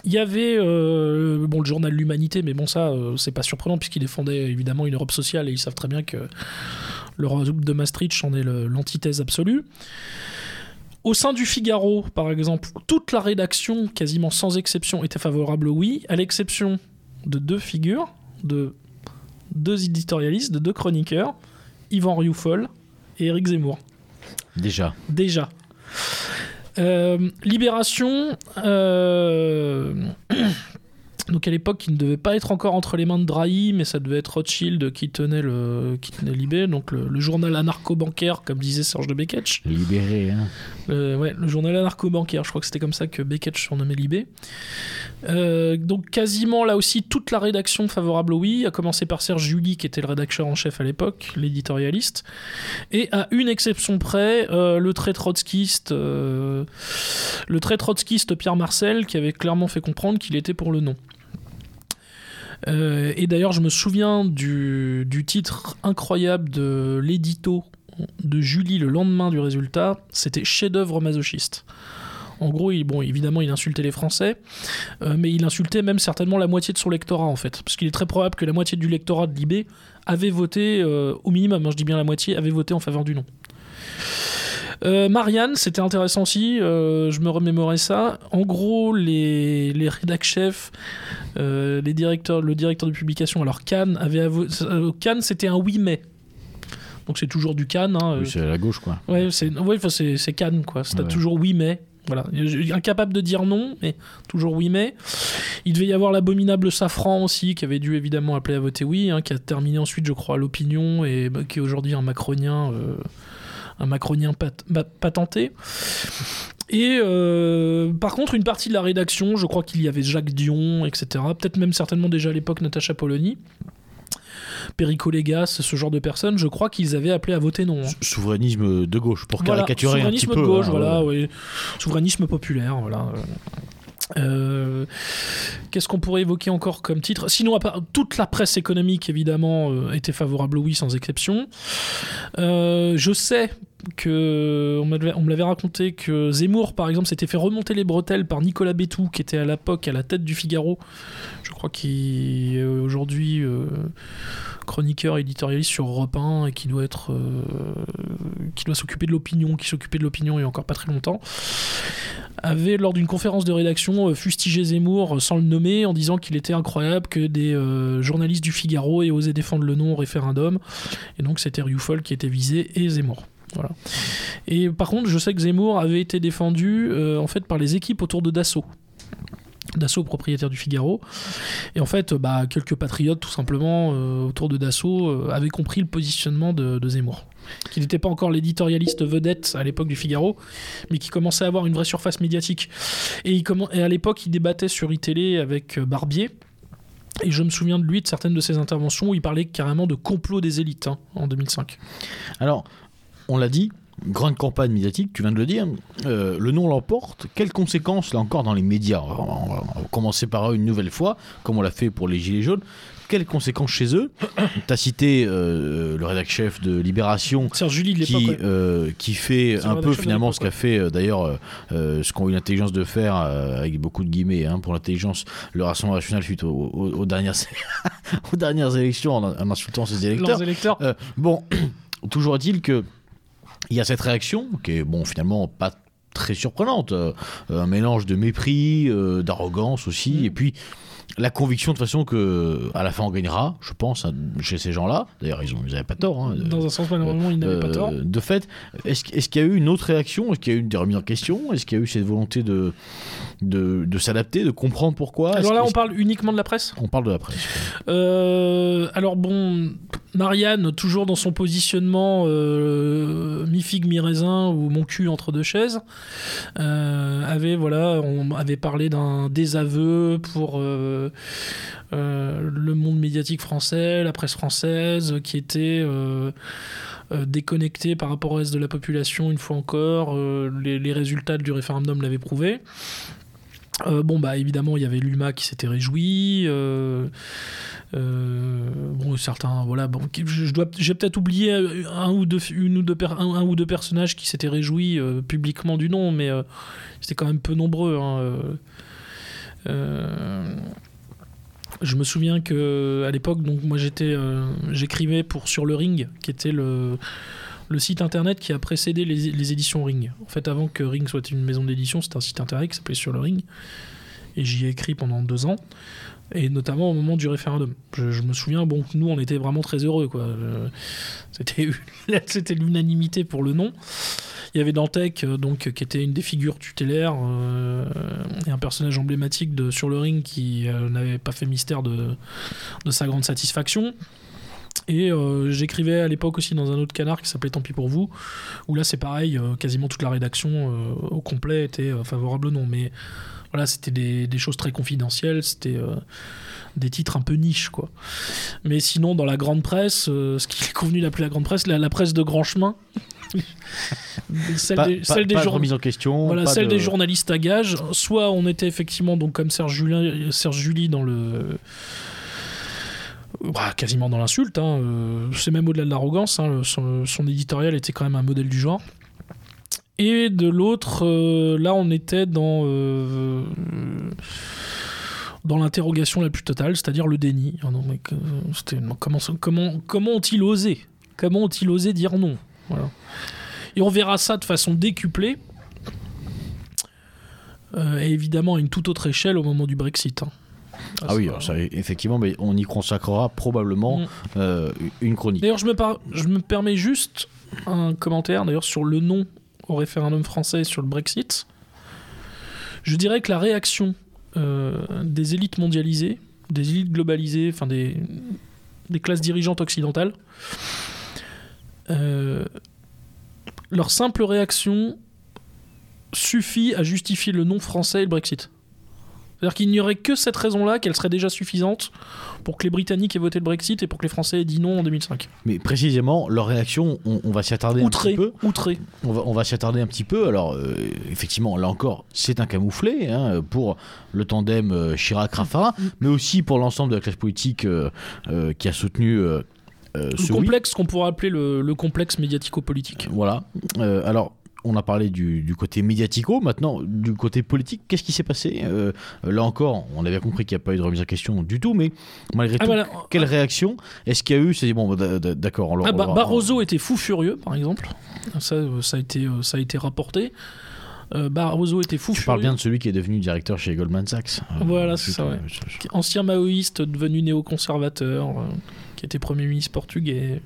Il y avait euh, bon, le journal L'Humanité, mais bon, ça, euh, c'est pas surprenant puisqu'il défendait évidemment une Europe sociale et ils savent très bien que l'Europe de Maastricht en est le- l'antithèse absolue. Au sein du Figaro, par exemple, toute la rédaction, quasiment sans exception, était favorable au oui, à l'exception de deux figures, de deux éditorialistes, de deux chroniqueurs, Yvan Rioufol et Éric Zemmour. Déjà. Déjà. Euh, Libération, euh, donc à l'époque, il ne devait pas être encore entre les mains de Drahi, mais ça devait être Rothschild qui tenait, le, qui tenait Libé, donc le, le journal anarcho-bancaire, comme disait Serge de Beketch. Libéré, hein. Le, ouais, le journal anarcho-bancaire, je crois que c'était comme ça que Beketch surnommait Libé. Euh, donc quasiment là aussi toute la rédaction favorable au oui, à commencer par Serge Julie qui était le rédacteur en chef à l'époque, l'éditorialiste, et à une exception près, euh, le très trotskiste, euh, le très trotskiste Pierre Marcel qui avait clairement fait comprendre qu'il était pour le non. Euh, et d'ailleurs, je me souviens du, titre incroyable de l'édito de Julie le lendemain du résultat, c'était chef-d'œuvre masochiste. En gros, bon, évidemment, il insultait les Français, euh, mais il insultait même certainement la moitié de son lectorat, en fait. Parce qu'il est très probable que la moitié du lectorat de Libé avait voté, euh, au minimum, hein, je dis bien la moitié, avait voté en faveur du non. Euh, Marianne, c'était intéressant aussi, euh, je me remémorais ça. En gros, les, les rédac chefs, euh, les directeurs, le directeur de publication, alors Cannes avait euh, Cannes c'était un oui mais. Donc c'est toujours du Cannes. hein, Oui, c'est à la gauche, quoi. Ouais, c'est ouais, c'est Cannes, quoi. Ouais. toujours oui, mais. Voilà. Incapable de dire non, mais toujours oui, mais. Il devait y avoir l'abominable Safran aussi, qui avait dû évidemment appeler à voter oui, hein, qui a terminé ensuite, je crois, l'opinion, et bah, qui est aujourd'hui un macronien, euh, un macronien pat- patenté. Et euh, par contre, une partie de la rédaction, je crois qu'il y avait Jacques Dion, etc. Peut-être même certainement déjà à l'époque Natacha Polony. Perico Légas, ce genre de personnes, je crois qu'ils avaient appelé à voter non. hein. Souverainisme de gauche, pour Voilà, caricaturer un petit souverainisme peu. de gauche, hein, voilà, ouais. oui. Souverainisme populaire, voilà. Euh, Qu'est-ce qu'on pourrait évoquer encore comme titre? Sinon, à part- toute la presse économique, évidemment, euh, était favorable au oui, sans exception. Euh, je sais que on me l'avait raconté que Zemmour, par exemple, s'était fait remonter les bretelles par Nicolas Bétou, qui était à l'époque à la tête du Figaro. Je crois qu'il est aujourd'hui euh, chroniqueur éditorialiste sur Europe 1 et qui doit être, euh, qui doit s'occuper de l'opinion, qui s'occupait de l'opinion il y a encore pas très longtemps, avait lors d'une conférence de rédaction euh, fustigé Zemmour euh, sans le nommer en disant qu'il était incroyable que des euh, journalistes du Figaro aient osé défendre le non au référendum. Et donc c'était Rioufol qui était visé et Zemmour. Et par contre, je sais que Zemmour avait été défendu euh, en fait par les équipes autour de Dassault. Dassault, propriétaire du Figaro. Et en fait, euh, bah, quelques patriotes, tout simplement, euh, autour de Dassault, avaient compris le positionnement de, Zemmour. Qui n'était pas encore l'éditorialiste vedette à l'époque du Figaro, mais qui commençait à avoir une vraie surface médiatique. Et, à l'époque, il débattait sur iTélé avec Barbier. Et je me souviens de lui, de certaines de ses interventions, où il parlait carrément de complot des élites hein, en 2005. Alors, on l'a dit, grande campagne médiatique, tu viens de le dire. Euh, le nom l'emporte. Quelles conséquences, là encore, dans les médias on va, on commencer par eux une nouvelle fois, comme on l'a fait pour les Gilets jaunes. Quelles conséquences chez eux Tu as cité euh, le rédac chef de Libération. Serge Julie de. Qui, euh, qui fait un peu finalement ce qu'a fait d'ailleurs ce qu'ont eu l'intelligence de faire avec beaucoup de guillemets hein, pour l'intelligence le Rassemblement national suite aux, aux- aux dernières, aux dernières élections en, en insultant ses électeurs. Électeurs. Bon, toujours est-il que il y a cette réaction qui est bon finalement pas très surprenante, euh, un mélange de mépris, euh, d'arrogance aussi, Mm. et puis la conviction de toute façon que à la fin on gagnera, je pense, hein, chez ces gens-là. D'ailleurs, ils ont, ils avaient pas tort. hein, de- Dans un sens, malheureusement, il n'avait pas euh, tort. De fait, est-ce est-ce qu'il y a eu une autre réaction? Est-ce qu'il y a eu des remises en question? Est-ce qu'il y a eu cette volonté de, de, de s'adapter, de comprendre pourquoi Alors là, on parle uniquement de la presse on parle de la presse. Euh, alors bon, Marianne, toujours dans son positionnement euh, mi-figue, mi-raisin ou mon cul entre deux chaises, euh, avait, voilà, on avait parlé d'un désaveu pour le monde médiatique français, la presse française, qui était déconnectée par rapport au reste de la population, une fois encore. Les, les résultats du référendum l'avaient prouvé. Euh, bon, bah évidemment, il y avait l'UMA qui s'était réjoui. euh, euh, bon, certains, voilà, je, j'ai peut-être oublié un ou deux, personnages qui s'étaient réjouis publiquement du nom, mais c'était quand même peu nombreux. hein, je me souviens que à l'époque, donc moi j'étais, j'écrivais pour sur le Ring, qui était le le site internet qui a précédé les, éditions Ring. En fait, avant que Ring soit une maison d'édition, c'était un site internet qui s'appelait Sur le Ring. Et j'y ai écrit pendant deux ans. Et notamment au moment du référendum. Je, me souviens, bon, nous, on était vraiment très heureux. quoi. Euh, C'était l'unanimité pour le nom. Il y avait Dantec, euh, donc, qui était une des figures tutélaires euh, et un personnage emblématique de Sur le Ring qui n'avait pas fait mystère de sa grande satisfaction. Et euh, j'écrivais à l'époque aussi dans un autre canard qui s'appelait Tant pis pour vous, où là c'est pareil, euh, quasiment toute la rédaction euh, au complet était favorable au nom. Mais voilà, c'était des, des choses très confidentielles, c'était des titres un peu niche, quoi. Mais sinon, dans la grande presse, ce qu'il est convenu d'appeler la grande presse, la, la presse de grand chemin, celle Pas, des, pas- celle des pas de jour- remise en question. voilà, pas celle de- des journalistes à gage. Soit on était effectivement, donc comme Serge, Julien, Serge Julie, dans le. Bah, quasiment dans l'insulte. hein, euh, C'est même au-delà de l'arrogance. hein, son, éditorial était quand même un modèle du genre. Et de l'autre, euh, là, on était dans. euh, dans l'interrogation la plus totale, c'est-à-dire le déni. Ah comment, ont-ils osé Comment ont-ils osé dire non. Et on verra ça de façon décuplée et évidemment à une toute autre échelle au moment du Brexit. hein. Ah oui, Ça- ça, effectivement, mais on y consacrera probablement Mm. euh, une chronique. D'ailleurs, je me, par- je me permets juste un commentaire d'ailleurs sur le non au référendum français sur le Brexit. Je dirais que la réaction euh, des élites mondialisées, des élites globalisées, enfin des, des classes dirigeantes occidentales, euh, leur simple réaction suffit à justifier le non français et le Brexit. C'est-à-dire qu'il n'y aurait que cette raison-là qu'elle serait déjà suffisante pour que les Britanniques aient voté le Brexit et pour que les Français aient dit non en 2005. Mais précisément, leur réaction, on, on va s'y attarder un petit peu. outré. On va, on va s'y attarder un petit peu. Alors, euh, effectivement, là encore, c'est un camouflet hein, pour le tandem euh, Chirac-Raffarin, mais aussi pour l'ensemble de la classe politique euh, qui a soutenu euh, Le oui. complexe qu'on pourrait appeler le, le complexe médiatico-politique. Voilà. Euh, alors, on a parlé du, du côté médiatico. Maintenant, du côté politique, qu'est-ce qui s'est passé? Euh, Là encore, on avait compris qu'il n'y a pas eu de remise en question du tout, mais malgré Ah, tout, quelle réaction? Est-ce qu'il y a eu C'est bon, d- d'accord. Ah, bah, Barroso était fou furieux, par exemple. Ça, euh, ça, a, été, euh, ça a été rapporté. Euh, Barroso était fou Tu furieux. parles bien de celui qui est devenu directeur chez Goldman Sachs. Voilà, c'est ça, ouais. Ancien maoïste devenu néoconservateur, qui était Premier ministre portugais.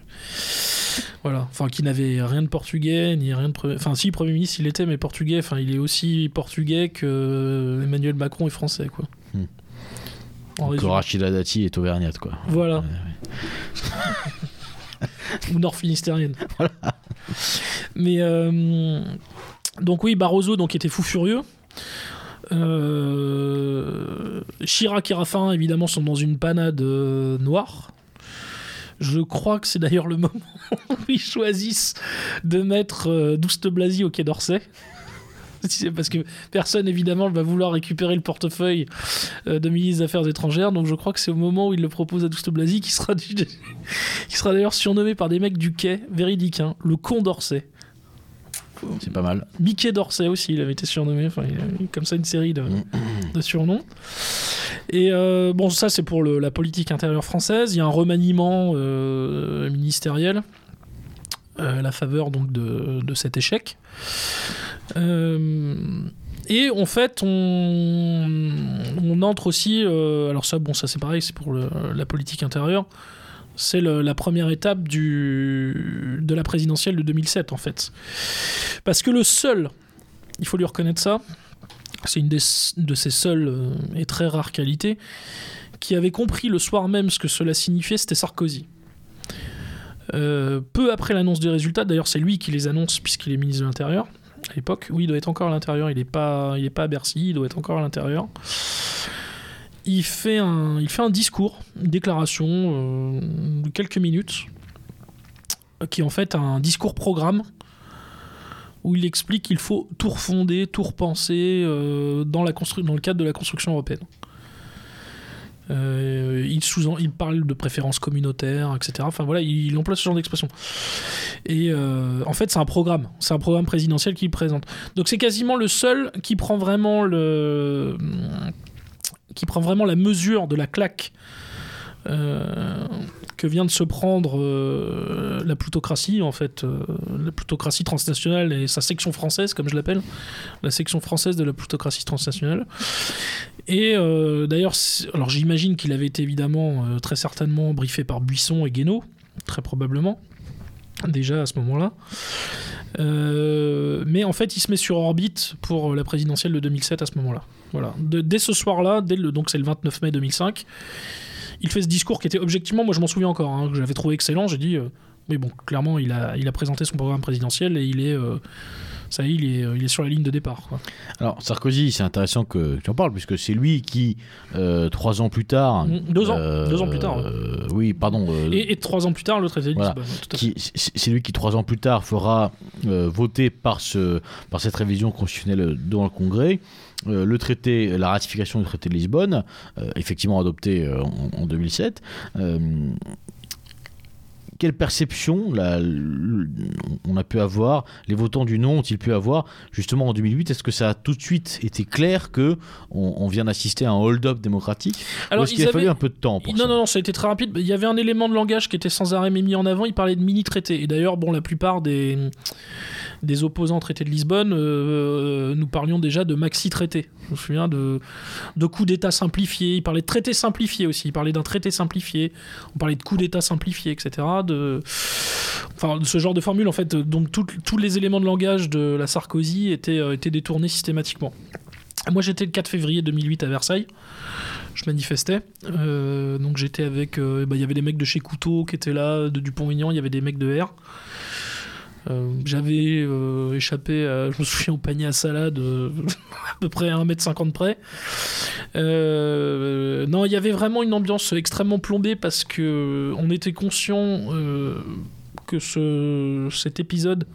Voilà, enfin qui n'avait rien de portugais, ni rien de... pre- Enfin si, Premier ministre il était, mais portugais, enfin il est aussi portugais que Emmanuel Macron est français, quoi. Hmm. En Que résumé. Rachida Dati est auvergnate, quoi. Voilà. Ou nord finistérienne. Mais euh, donc oui, Barroso donc était fou furieux. Euh, Chirac et Raffarin évidemment sont dans une panade euh, noire. Je crois que c'est d'ailleurs le moment où ils choisissent de mettre euh, Douste Blasi au Quai d'Orsay. Parce que personne évidemment va vouloir récupérer le portefeuille euh, de ministre des Affaires étrangères, donc je crois que c'est au moment où il le propose à Douste Blasi qui sera, du- qui sera d'ailleurs surnommé par des mecs du quai, véridique, hein, le con d'Orsay. C'est pas mal. Mickey d'Orsay aussi, il avait été surnommé. Enfin, il y a eu comme ça une série de, de surnoms. Et euh, bon, ça c'est pour la politique intérieure française. Il y a un remaniement euh, ministériel euh, à la faveur donc de, de cet échec. Et en fait, on, entre aussi. alors ça, bon, ça c'est pareil, c'est pour la politique intérieure. C'est la première étape de la présidentielle de 2007 en fait. Parce que le seul, il faut lui reconnaître ça, c'est une de ses seules euh, et très rares qualités, qui avait compris le soir même ce que cela signifiait, c'était Sarkozy. Euh, peu après l'annonce des résultats, d'ailleurs c'est lui qui les annonce puisqu'il est ministre de l'Intérieur à l'époque. Oui, il doit être encore à l'intérieur, il n'est pas, pas à Bercy, il doit être encore à l'intérieur. Il fait, un, il fait un discours, une déclaration euh, de quelques minutes, qui est en fait un discours programme où il explique qu'il faut tout refonder, tout repenser euh, dans, le cadre de la construction européenne. Euh, il, parle de préférences communautaires, etc. Enfin voilà, il, emploie ce genre d'expression. Et euh, en fait, c'est un programme. C'est un programme présidentiel qu'il présente. Donc c'est quasiment le seul qui prend vraiment le qui prend vraiment la mesure de la claque que vient de se prendre euh, la plutocratie, en fait, euh, la plutocratie transnationale et sa section française, comme je l'appelle, la section française de la plutocratie transnationale. Et euh, d'ailleurs, alors j'imagine qu'il avait été évidemment très certainement briefé par Buisson et Guénaud, très probablement, déjà à ce moment-là. Mais en fait, il se met sur orbite pour la présidentielle de 2007 à ce moment-là. Voilà. Dès ce soir-là, donc c'est le 29 mai 2005, il fait ce discours qui était objectivement, moi je m'en souviens encore, hein, que j'avais trouvé excellent. J'ai dit, euh, oui bon, clairement, il a, il a présenté son programme présidentiel et il est, euh, ça y est, il est, euh, il est sur la ligne de départ. quoi. Alors Sarkozy, c'est intéressant que tu en parles puisque c'est lui qui, euh, trois ans plus tard, Mm, deux ans, deux ans plus tard, euh, oui, pardon, Et, et trois ans plus tard, le traité de Voilà. C'est lui qui trois ans plus tard fera voter par ce par cette révision constitutionnelle devant le Congrès euh, le traité la ratification du traité de Lisbonne euh, effectivement adopté euh, en, en 2007 euh, quelle perception la- on a pu avoir, les votants du non ont-ils pu avoir justement en 2008 Est-ce que ça a tout de suite été clair que on, on vient d'assister à un hold-up démocratique? Ou est-ce qu'il a fallu un peu de temps pour non, ça? non, non, ça a été très rapide. Il y avait un élément de langage qui était sans arrêt mis en avant. Il parlait de mini-traités. Et d'ailleurs, bon, la plupart des, des opposants au traité de Lisbonne, euh, nous parlions déjà de maxi-traités. Je me souviens de, de coup d'État simplifié. Il parlait de traité simplifié aussi. Il parlait d'un traité simplifié. On parlait de coup d'État simplifié, etc. De, ce genre de formule, en fait. Donc, tous les éléments de langage de la Sarkozy étaient, euh, détournés systématiquement. Moi, j'étais le 4 février 2008 à Versailles je manifestais. Euh, donc j'étais avec. euh, bah, Il y avait des mecs de chez Couteau qui étaient là, de Dupont-Aignan, il y avait des mecs de R. Euh, J'avais euh, échappé, à- je me souviens, au panier à salade, euh, à peu près à 1m50 près. Non, il y avait vraiment une ambiance extrêmement plombée parce que on était conscient que ce, cet épisode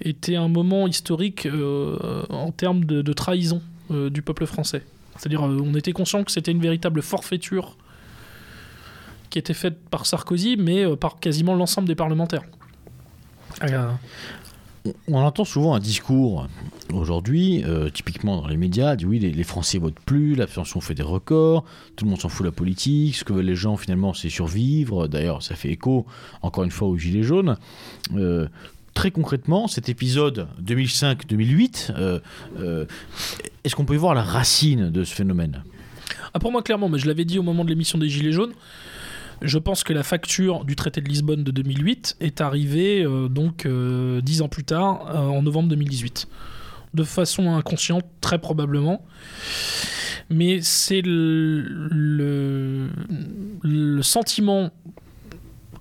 était un moment historique en termes de, trahison du peuple français. C'est-à-dire, on était conscient que c'était une véritable forfaiture qui était faite par Sarkozy, mais par quasiment l'ensemble des parlementaires. Euh, On entend souvent un discours aujourd'hui, euh, typiquement dans les médias, dit oui, les, les Français votent plus, l'abstention fait des records, tout le monde s'en fout de la politique, ce que veulent les gens finalement c'est survivre. D'ailleurs, ça fait écho encore une fois aux Gilets jaunes. Euh, Très concrètement, cet épisode 2005-2008, euh, euh, est-ce qu'on peut y voir la racine de ce phénomène? Ah, pour moi, clairement, mais je l'avais dit au moment de l'émission des Gilets jaunes, je pense que la facture du traité de Lisbonne de 2008 est arrivée euh, donc euh, dix ans plus tard, euh, en novembre 2018. De façon inconsciente, très probablement. Mais c'est le, sentiment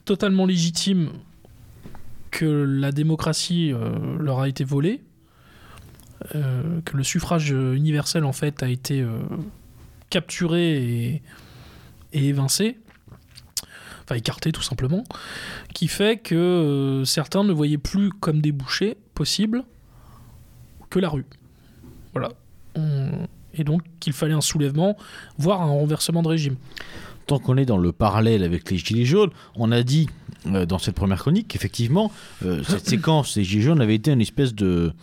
totalement légitime que la démocratie euh, leur a été volée, euh, que le suffrage universel en fait a été capturé et évincé, enfin écarté tout simplement, qui fait que euh, certains ne voyaient plus comme des bouchers possibles que la rue. Voilà. On- Et donc qu'il fallait un soulèvement, voire un renversement de régime. Tant qu'on est dans le parallèle avec les Gilets jaunes, on a dit euh, dans cette première chronique qu'effectivement, euh, cette séquence des Gilets jaunes avait été une espèce de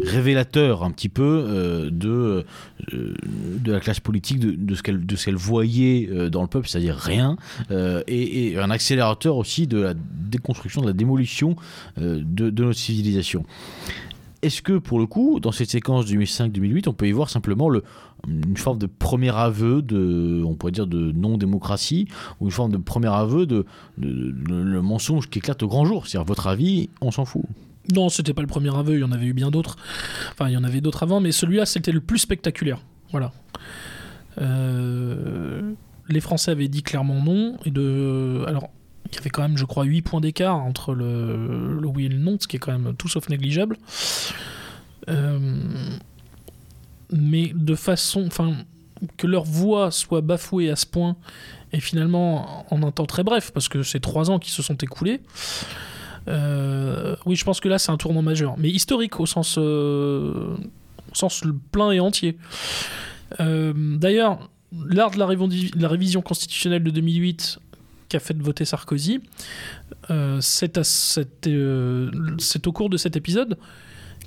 révélateur un petit peu euh, de, euh, de la classe politique, de, de ce qu'elle qu'elle voyait euh, dans le peuple, c'est-à-dire rien, et, un accélérateur aussi de la déconstruction, de la démolition de, de notre civilisation. Est-ce que pour le coup, dans cette séquence 2005-2008, on peut y voir simplement le, une forme de premier aveu de, on pourrait dire, de non-démocratie, ou une forme de premier aveu de- le mensonge qui éclate au grand jour? C'est-à-dire, votre avis, on s'en fout. Non, c'était pas le premier aveu, il y en avait eu bien d'autres. Enfin, il y en avait d'autres avant, mais celui-là, c'était le plus spectaculaire. Voilà. Euh, les Français avaient dit clairement non. Et de... Alors, il y avait quand même, je crois, 8 points d'écart entre le, le oui et le non, ce qui est quand même tout sauf négligeable. Euh, mais de façon. Enfin, que leur voix soit bafouée à ce point, et finalement en un temps très bref, parce que c'est 3 ans qui se sont écoulés. Euh, oui, je pense que là c'est un tournant majeur, mais historique au sens, euh, plein et entier. Euh, D'ailleurs, lors de la, la révision constitutionnelle de 2008 qu'a fait voter Sarkozy, c'est au cours de cet épisode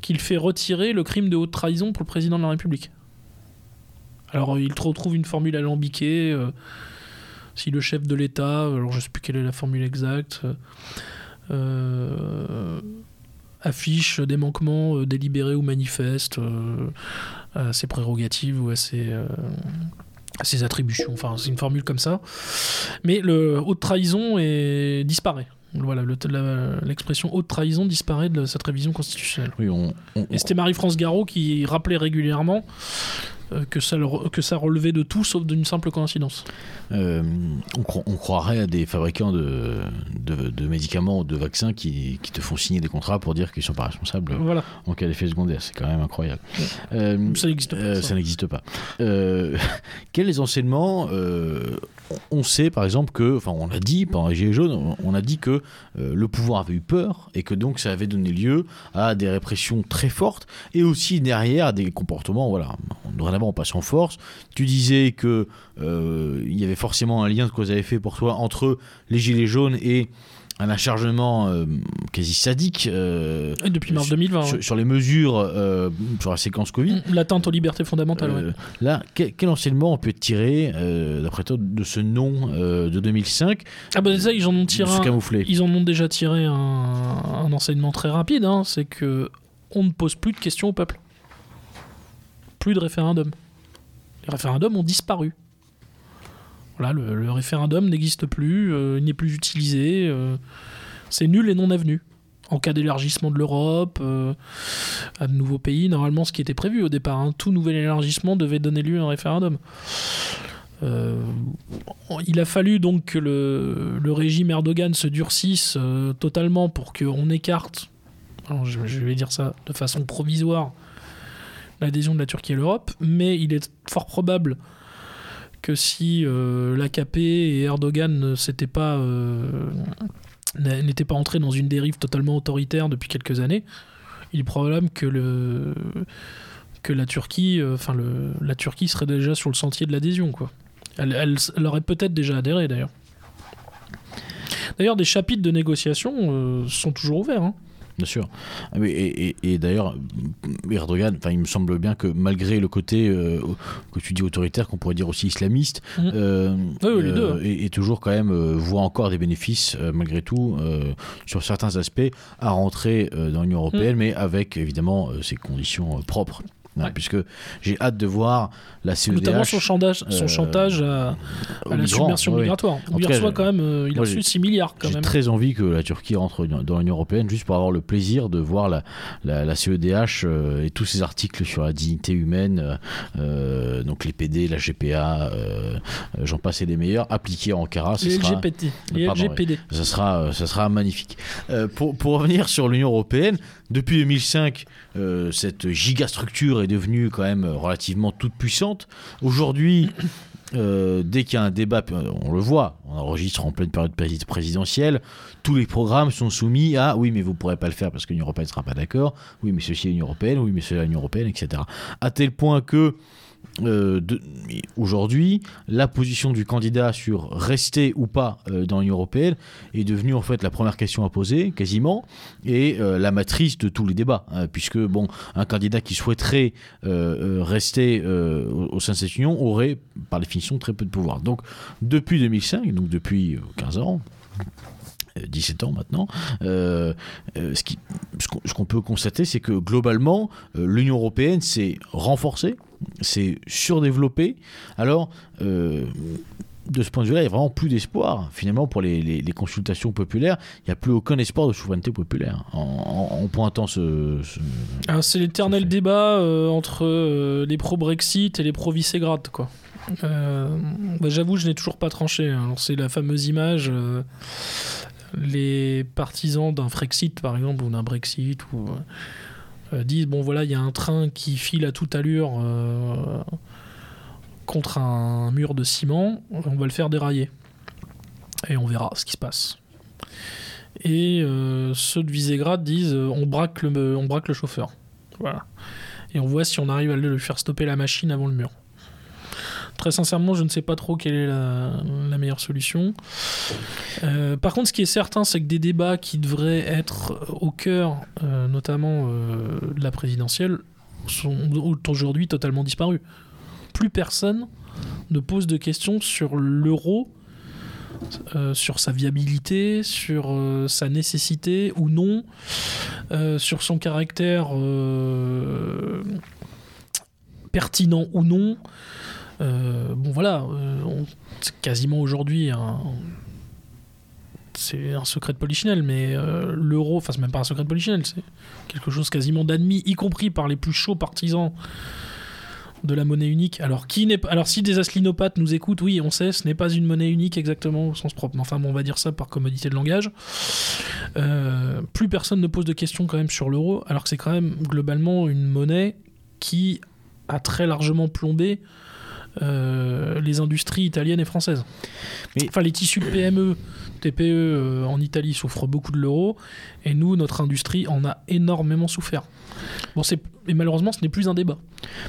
qu'il fait retirer le crime de haute trahison pour le président de la République. Alors, il retrouve une formule alambiquée. si le chef de l'État, alors je sais plus quelle est la formule exacte, affiche des manquements euh, délibérés ou manifestes euh, à ses prérogatives ou à ses, euh, attributions. Enfin, c'est une formule comme ça. Mais le haute trahison est, disparaît. Voilà, le- l'expression haute trahison disparaît de cette révision constitutionnelle. Oui, on, on- Et c'était Marie-France Garot qui rappelait régulièrement euh, que, ça, le- que ça relevait de tout sauf d'une simple coïncidence. euh, on, cro- on croirait à des fabricants de, de, de médicaments ou de vaccins qui, qui te font signer des contrats pour dire qu'ils sont pas responsables Voilà, en cas d'effet secondaire. C'est quand même incroyable. Euh, ça n'existe pas. Euh, ça. ça n'existe pas. Euh, quels les enseignements euh, on- On sait par exemple que, enfin on a dit pendant les Gilets jaunes, on- on a dit que euh, le pouvoir avait eu peur et que donc ça avait donné lieu à des répressions très fortes et aussi derrière à des comportements, voilà, dorénavant passe en force. Tu disais que euh, il y avait forcément un lien de cause à effet pour toi entre les Gilets jaunes et un acharnement euh, quasi sadique euh, depuis mars 2020. sur, ouais. sur les mesures euh, sur la séquence Covid. L'atteinte aux libertés fondamentales, ouais. Là, quel, quel enseignement on peut tirer, d'après toi, de ce nom de 2005 Ah bah ça, ils en ont tiré un, Ils en ont déjà tiré un, un enseignement très rapide, hein, c'est que on ne pose plus de questions au peuple. Plus de référendum. Les référendums ont disparu. Le, référendum n'existe plus, euh, il n'est plus utilisé. euh, c'est nul et non avenu. En cas d'élargissement de l'Europe, euh, à de nouveaux pays, normalement ce qui était prévu au départ, tout nouvel élargissement devait donner lieu à un référendum. Il a fallu donc que le, régime Erdogan se durcisse totalement pour qu'on écarte, je vais dire ça de façon provisoire, l'adhésion de la Turquie à l'Europe, mais il est fort probable que si euh, l'AKP et Erdogan ne pas euh, n'étaient pas entrés dans une dérive totalement autoritaire depuis quelques années, il est probable que le que la Turquie, euh, la Turquie serait déjà sur le sentier de l'adhésion. Elle, elle- aurait peut-être déjà adhéré d'ailleurs. D'ailleurs, des chapitres de négociation sont toujours ouverts. hein. Bien sûr. Ah Et, et- et d'ailleurs, Erdogan, il me semble bien que malgré le côté euh, que tu dis autoritaire, qu'on pourrait dire aussi islamiste, Mhm. euh, Oui, oui, les deux. euh, et, et toujours quand même voit encore des bénéfices malgré tout sur certains aspects à rentrer dans l'Union européenne, mais avec évidemment ses conditions euh, Hein. Puisque j'ai hâte de voir la CEDH. Notamment son chantage, son euh, chantage à, à la submersion ouais, migratoire. En il reçoit quand même, euh, il a reçu j'ai- 6 milliards quand J'ai très envie que la Turquie rentre dans l'Union européenne juste pour avoir le plaisir de voir la, la, la CEDH euh, et tous ces articles sur la dignité humaine, donc les PD, la GPA, j'en passe et des meilleurs, appliqués en Ankara. Les sera, LGBT, les Pardon, LGPD. ça sera, ça sera magnifique. Pour, pour revenir sur l'Union européenne, depuis 2005, euh, cette gigastructure est devenue quand même relativement toute puissante. Aujourd'hui, euh, dès qu'il y a un débat, on le voit, on enregistre en pleine période prési- présidentielle, tous les programmes sont soumis à oui, mais vous ne pourrez pas le faire parce que l'Union européenne ne sera pas d'accord, oui, mais ceci est l'Union européenne, oui, mais cela est l'Union européenne, etc. À tel point que euh, aujourd'hui, la position du candidat sur rester ou pas euh, dans l'Union européenne est devenue en fait la première question à poser, quasiment, et euh, la matrice de tous les débats, hein, puisque bon, un candidat qui souhaiterait rester au, sein de cette union aurait, par définition, très peu de pouvoir. Donc, depuis 2005, donc depuis euh, 15 ans. euh, 17 ans maintenant, ce qu'on peut constater, c'est que globalement, l'Union européenne s'est renforcée, s'est surdéveloppée. Alors, euh, de ce point de vue-là, il n'y a vraiment plus d'espoir. Finalement, pour les, les- les consultations populaires, il n'y a plus aucun espoir de souveraineté populaire. En, en- en pointant ce. ce- Ah, c'est l'éternel débat euh, entre euh, les pro-Brexit et les pro-Visegrad, quoi. Euh, bah, J'avoue, je n'ai toujours pas tranché. hein. C'est la fameuse image. les partisans d'un Frexit, par exemple, ou d'un Brexit, ou, disent bon, voilà, il y a un train qui file à toute allure euh, contre un mur de ciment. On va le faire dérailler. Et on verra ce qui se passe. Et euh, ceux de Visegrad disent euh, on, braque le, on braque le chauffeur. Voilà. Et on voit si on arrive à lui faire stopper la machine avant le mur. Très sincèrement, je ne sais pas trop quelle est la, meilleure solution. Euh, par contre, ce qui est certain, c'est que des débats qui devraient être au cœur, euh, notamment euh, de la présidentielle, sont aujourd'hui totalement disparus. Plus personne ne pose de questions sur l'euro, sur sa viabilité, sur sa nécessité ou non, sur son caractère pertinent ou non. Euh, bon voilà, euh, quasiment aujourd'hui c'est un secret de polichinelle, mais euh, l'euro, enfin c'est même pas un secret de polichinelle, c'est quelque chose quasiment d'admis, y compris par les plus chauds partisans de la monnaie unique. Alors qui alors si des aslinopathes nous écoutent, oui, on sait, ce n'est pas une monnaie unique exactement au sens propre. Mais Enfin, on va dire ça par commodité de langage. Plus personne ne pose de questions quand même sur l'euro, alors que c'est quand même globalement une monnaie qui a très largement plombé les industries italiennes et françaises. Mais- Enfin, les tissus de PME, TPE euh, en Italie souffrent beaucoup de l'euro, et nous, notre industrie en a énormément souffert. Bon, c'est et malheureusement, ce n'est plus un débat.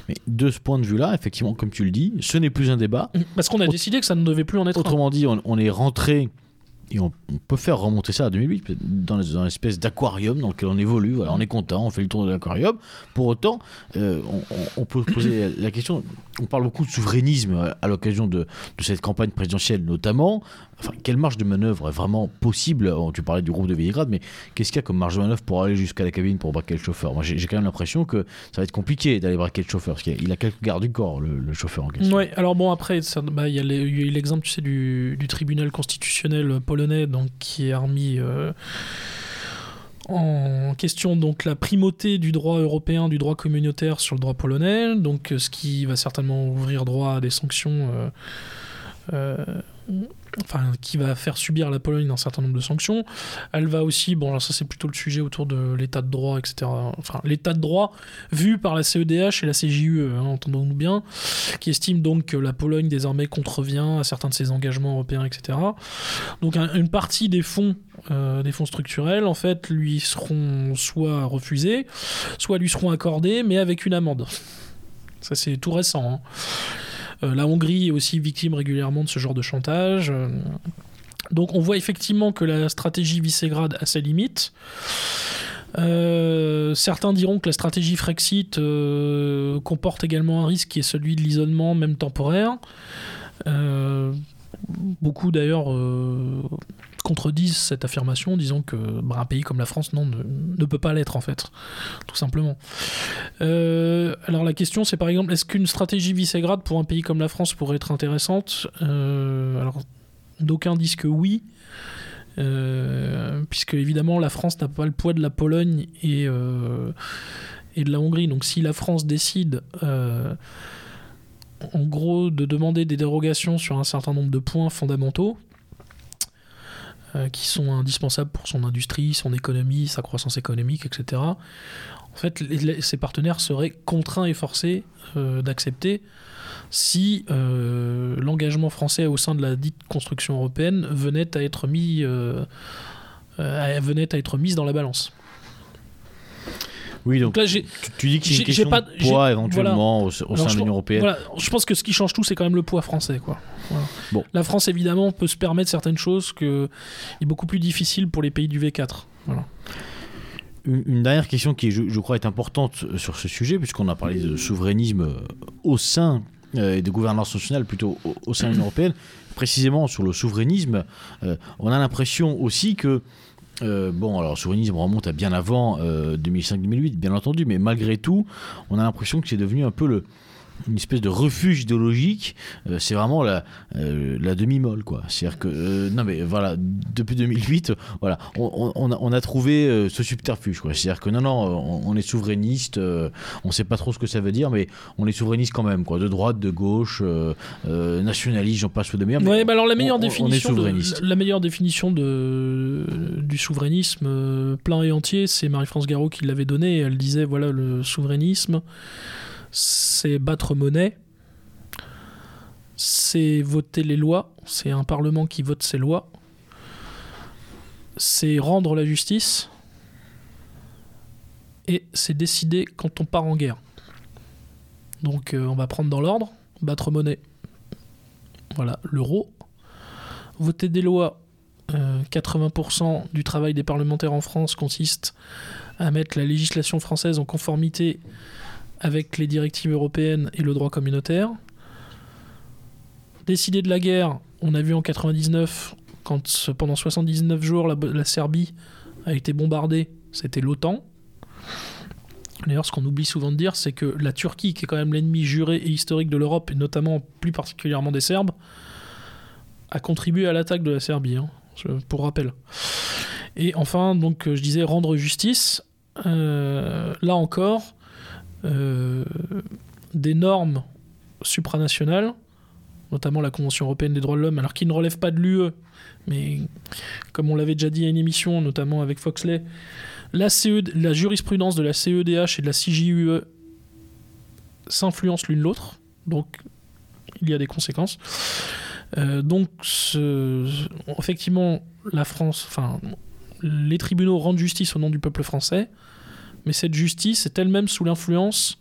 Mais de ce point de vue-là, effectivement, comme tu le dis, ce n'est plus un débat. Parce qu'on a décidé que ça ne devait plus en être un. Autrement dit, on, on est rentré, et on, peut faire remonter ça à 2008, dans, dans une espèce d'aquarium dans lequel on évolue. On est content, on fait le tour de l'aquarium. Pour autant, euh, on, on- peut se poser la question, on parle beaucoup de souverainisme à, l'occasion de cette campagne présidentielle notamment. Quelle marge de manœuvre est vraiment possible Oh, Tu parlais du groupe de Visegrad, mais qu'est-ce qu'il y a comme marge de manœuvre pour aller jusqu'à la cabine pour braquer le chauffeur? Moi, j'ai quand même l'impression que ça va être compliqué d'aller braquer le chauffeur, parce qu'il a- quelques gardes du corps, le, chauffeur en question. Ouais, alors bon, après, bah, il y a l'exemple, tu sais, du, tribunal constitutionnel polonais, donc, qui a remis euh, en question donc la primauté du droit européen, du droit communautaire sur le droit polonais, donc euh, ce qui va certainement ouvrir droit à des sanctions. euh, euh, Enfin, qui va faire subir à la Pologne un certain nombre de sanctions. Elle va aussi, bon, ça c'est plutôt le sujet autour de l'état de droit, etc. Enfin, l'état de droit vu par la CEDH et la CJUE, hein, entendons-nous bien, qui estime donc que la Pologne désormais contrevient à certains de ses engagements européens, etc. Donc un- une partie des fonds, euh, des fonds structurels, en fait, lui seront soit refusés, soit lui seront accordés, mais avec une amende. Ça c'est tout récent. hein. Euh, la Hongrie est aussi victime régulièrement de ce genre de chantage. euh. Donc on voit effectivement que la stratégie Visegrad a ses limites. Euh, certains diront que la stratégie Frexit comporte également un risque qui est celui de l'isolement, même temporaire. Beaucoup d'ailleurs contredisent cette affirmation, disant que bah, un pays comme la France non, ne, peut pas l'être en fait, tout simplement. Euh, alors la question c'est par exemple, est-ce qu'une stratégie Visegrad pour un pays comme la France pourrait être intéressante? Euh, Alors d'aucuns disent que oui. Euh, puisque évidemment la France n'a pas le poids de la Pologne et, et de la Hongrie. Donc si la France décide en gros de demander des dérogations sur un certain nombre de points fondamentaux euh, qui sont indispensables pour son industrie, son économie, sa croissance économique, etc. En fait, les- les- ses partenaires seraient contraints et forcés euh, d'accepter si euh, l'engagement français au sein de la dite construction européenne venait à être mis venait à être mise dans la balance. Oui, donc, Donc là, tu, tu dis que c'est j'ai- une question pas- de poids éventuellement au, sein de l'Union Européenne. Voilà, je pense que ce qui change tout, c'est quand même le poids français. Quoi. Voilà. Bon. La France, évidemment, peut se permettre certaines choses que est beaucoup plus difficile pour les pays du V4. Voilà. Une, dernière question qui, je, je crois, est importante euh, sur ce sujet, puisqu'on a parlé de souverainisme euh, au sein euh, et de gouvernance nationale plutôt au, au sein de l'Union européenne. Précisément sur le souverainisme, euh, on a l'impression aussi que euh, bon, alors, le souverainisme remonte à bien avant euh, 2005-2008, bien entendu, mais malgré tout, on a l'impression que c'est devenu un peu le, une espèce de refuge idéologique, euh, c'est vraiment la, euh, la demi-molle, quoi. C'est-à-dire que, euh, non mais voilà, depuis 2008, voilà, on, on a, on a trouvé ce subterfuge, quoi. C'est-à-dire que non, non, on, on est souverainiste, on sait pas trop ce que ça veut dire, mais on est souverainiste quand même, quoi. De droite, de gauche, nationaliste, j'en passe de meilleur. mais Ouais, bah alors la meilleure définition, de, la meilleure définition de, du souverainisme plein et entier, c'est Marie-France Garot qui l'avait donné. Elle disait voilà, le souverainisme, c'est battre monnaie, c'est voter les lois, c'est un parlement qui vote ses lois, c'est rendre la justice, et c'est décider quand on part en guerre. Donc euh, on va prendre dans l'ordre, battre monnaie. Voilà, l'euro. Voter des lois. euh, 80% du travail des parlementaires en France consiste à mettre la législation française en conformité avec les directives européennes et le droit communautaire. Décider de la guerre, on a vu en 99, quand pendant 79 jours la, Serbie a été bombardée, c'était l'OTAN. D'ailleurs, ce qu'on oublie souvent de dire, c'est que la Turquie, qui est quand même l'ennemi juré et historique de l'Europe, et notamment plus particulièrement des Serbes, a contribué à l'attaque de la Serbie, hein, pour rappel. Et enfin, donc, je disais rendre justice. Euh, là encore, des normes supranationales, notamment la Convention européenne des droits de l'homme, alors qui ne relève pas de l'UE, mais comme on l'avait déjà dit à une émission, notamment avec Foxley, la, la jurisprudence de la CEDH et de la CJUE s'influencent l'une l'autre, donc il y a des conséquences. Euh, donc, effectivement, la France, enfin, les tribunaux rendent justice au nom du peuple français, mais cette justice est elle-même sous l'influence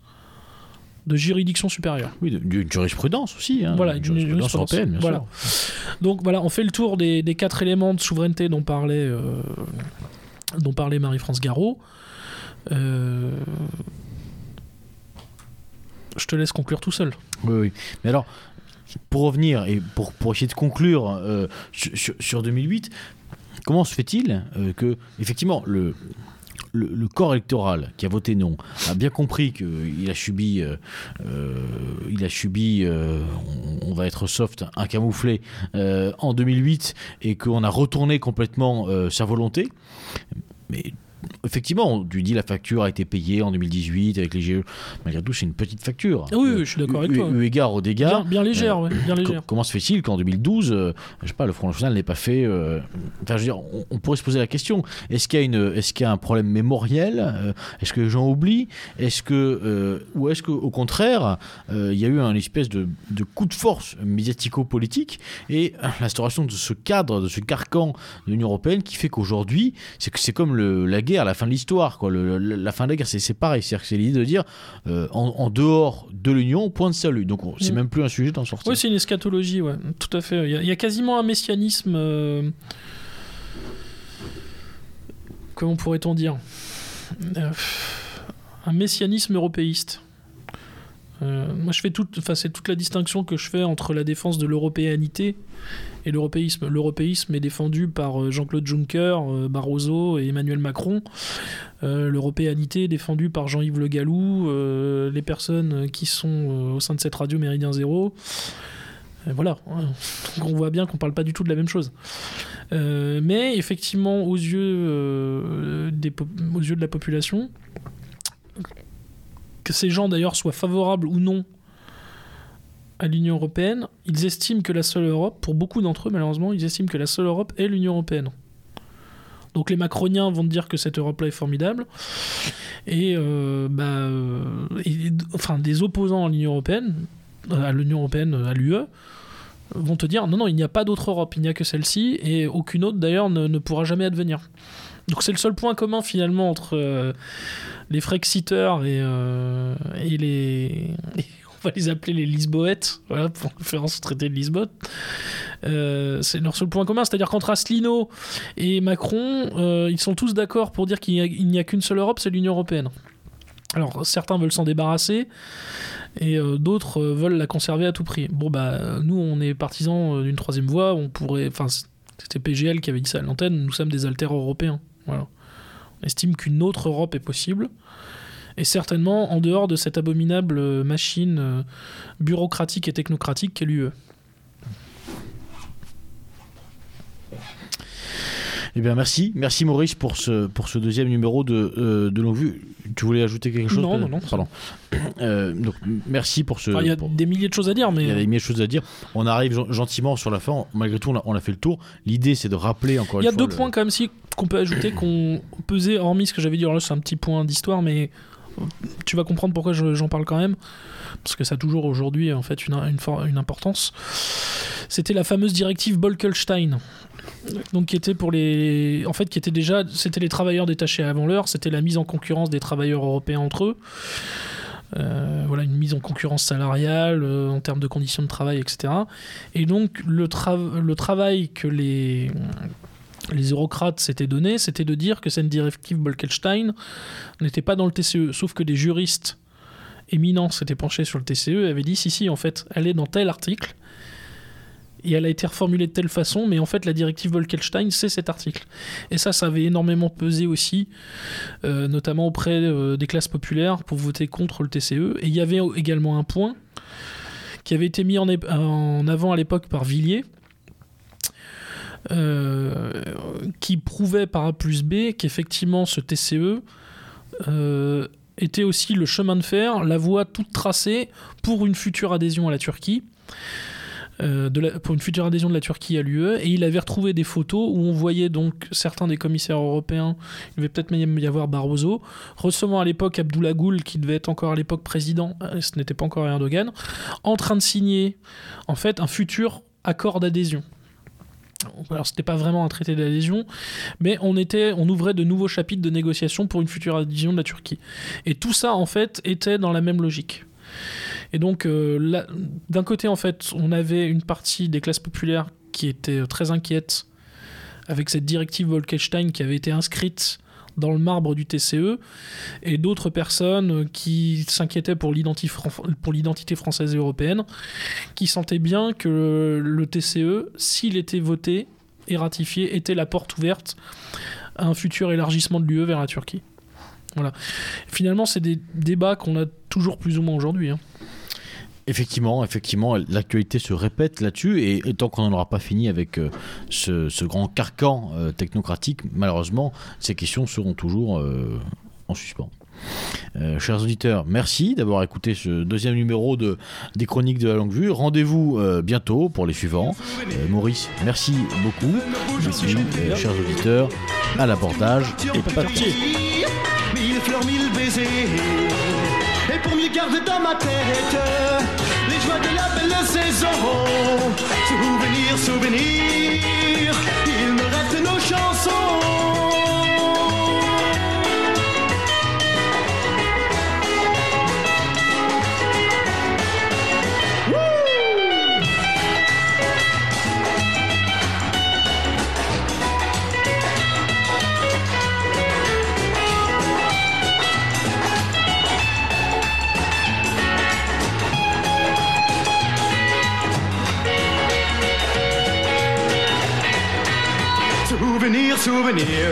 de juridictions supérieures. Oui, de- d'une jurisprudence aussi. Hein, Voilà, une d'une jurisprudence jurisprudence. européenne, bien Voilà. sûr. Donc voilà, on fait le tour des, des quatre éléments de souveraineté dont parlait, euh, dont parlait Marie-France Garot. Euh, je te laisse conclure tout seul. Oui, oui. Mais alors, pour revenir et pour, pour essayer de conclure euh, sur, sur- sur 2008, comment se fait-il que, effectivement, le, le, corps électoral qui a voté non a bien compris qu'il a subi, euh, euh, il a subi euh, on, on va être soft, un camouflé euh, en 2008 et qu'on a retourné complètement euh, sa volonté. Mais effectivement, on lui dit la facture a été payée en 2018 avec les GE. Malgré tout, c'est une petite facture. Ah oui, Euh, oui, je suis d'accord avec toi. Eu égard aux dégâts. Bien, bien légère, ouais, bien Co- légère. Comment se fait-il qu'en 2012, euh, je sais pas, le Front National n'ait pas fait. euh, Enfin, je veux dire, on, on pourrait se poser la question est-ce qu'il y a une, est-ce qu'il y a un problème mémoriel Euh, Est-ce que les gens oublient Est-ce que, euh, ou est-ce qu'au contraire, euh, il y a eu un espèce de, de coup de force médiatico-politique et euh, l'instauration de ce cadre, de ce carcan de l'Union européenne qui fait qu'aujourd'hui, c'est comme le- la guerre, la fin de l'histoire, quoi. Le- le- la fin de la guerre, c'est c'est pareil. C'est-à-dire que c'est l'idée de dire euh, en, en dehors de l'Union, point de salut. Donc on- c'est Mm. même plus un sujet d'en sortir. Oui, c'est une eschatologie, ouais, tout à fait. Il y a, il y a quasiment un messianisme. euh, Comment pourrait-on dire? Euh, Un messianisme européiste. Moi, je fais toute, enfin, c'est toute la distinction que je fais entre la défense de l'européanité et l'européisme. L'européisme est défendu par euh, Jean-Claude Juncker, euh, Barroso et Emmanuel Macron. Euh, L'européanité est défendue par Jean-Yves Le Gallou, euh, les personnes qui sont au sein de cette radio Méridien Zéro. Voilà. hein. Donc on voit bien qu'on parle pas du tout de la même chose. Mais effectivement, aux yeux, des aux yeux de la population, que ces gens d'ailleurs soient favorables ou non à l'Union européenne, ils estiment que la seule Europe, pour beaucoup d'entre eux malheureusement, ils estiment que la seule Europe est l'Union européenne. Donc les macroniens vont te dire que cette Europe-là est formidable, et, euh, bah, euh, et- enfin des opposants à l'Union européenne, à l'Union européenne, à l'UE, vont te dire non, non, il n'y a pas d'autre Europe, il n'y a que celle-ci, et aucune autre d'ailleurs ne, ne pourra jamais advenir. Donc c'est le seul point commun finalement entre euh, les Frexiteurs et, euh, et les. On va les appeler les Lisboètes, voilà, pour référence au traité de Lisbonne. Euh, c'est leur seul point commun, c'est-à-dire qu'entre Asselineau et Macron, euh, ils sont tous d'accord pour dire qu'il n'y a- qu'une seule Europe, c'est l'Union européenne. Alors certains veulent s'en débarrasser et euh, d'autres veulent la conserver à tout prix. Bon bah nous on est partisans d'une troisième voie, on pourrait, enfin c'était PGL qui avait dit ça à l'antenne, nous sommes des alters européens. On estime qu'une autre Europe est possible Et certainement en dehors de cette abominable euh, machine euh, bureaucratique et technocratique qu'est l'UE. Eh bien, merci. Merci Maurice pour ce, pour ce deuxième numéro de, euh, de Longue Vue. Tu voulais ajouter quelque chose Non, non, non. Pardon. Euh, donc, merci pour ce. Enfin, Il y a pour- des milliers de choses à dire, mais il y a des milliers de choses à dire. On arrive gen- gentiment sur la fin. Malgré tout, on a, on a fait le tour. L'idée, c'est de rappeler encore Il y a une fois. deux le- points quand même si qu'on peut ajouter qu'on pesait, hormis ce que j'avais dit, alors là c'est un petit point d'histoire, mais tu vas comprendre pourquoi je- j'en parle quand même, parce que ça a toujours aujourd'hui en fait une, une, importance. C'était la fameuse directive Bolkestein. Donc qui était pour les, en fait qui était déjà, c'était les travailleurs détachés avant l'heure, c'était la mise en concurrence des travailleurs européens entre eux. Euh, voilà une mise en concurrence salariale euh, en termes de conditions de travail, etc. Et donc le travail que les les eurocrates s'étaient donné, c'était de dire que cette directive Bolkestein n'était pas dans le TCE, sauf que des juristes éminents s'étaient penchés sur le TCE et avaient dit si si en fait elle est dans tel article et elle a été reformulée de telle façon, mais en fait la directive Bolkestein c'est cet article. Et ça, ça avait énormément pesé aussi, euh, notamment auprès euh, des classes populaires pour voter contre le TCE. Et il y avait également un point qui avait été mis en, avant à l'époque par Villiers, qui prouvait par A plus B qu'effectivement ce TCE euh, était aussi le chemin de fer, la voie toute tracée pour une future adhésion à la Turquie. euh, pour une future adhésion de la Turquie à l'UE et il avait retrouvé des photos où on voyait donc certains des commissaires européens, il devait peut-être même y avoir Barroso, recevant à l'époque Abdullah Gül qui devait être encore à l'époque président, euh, ce n'était pas encore Erdogan, en train de signer en fait un futur accord d'adhésion. Alors c'était pas vraiment un traité d'adhésion, mais on ouvrait de nouveaux chapitres de négociations pour une future adhésion de la Turquie. Et tout ça en fait était dans la même logique. Et donc euh, d'un côté en fait, on avait une partie des classes populaires qui était très inquiète avec cette directive Bolkestein qui avait été inscrite dans le marbre du TCE et d'autres personnes qui s'inquiétaient pour l'identité française et européenne qui sentaient bien que le TCE, s'il était voté et ratifié, était la porte ouverte à un futur élargissement de l'UE vers la Turquie. Voilà. Finalement, c'est des débats qu'on a toujours plus ou moins aujourd'hui. hein. Effectivement, effectivement, l'actualité se répète là-dessus et, tant qu'on n'en aura pas fini avec euh, ce, grand carcan euh, technocratique, malheureusement, ces questions seront toujours euh, en suspens. Chers auditeurs, merci d'avoir écouté ce deuxième numéro de, des Chroniques de la Longue Vue. Rendez-vous bientôt pour les suivants. Maurice, merci beaucoup. Euh, chers auditeurs, à l'abordage et papier. Mille fleurs, mille baisers. Et pour mieux garder dans ma tête les joies de la belle saison. Souvenir, souvenir, il me reste nos chansons. Souvenir, souvenir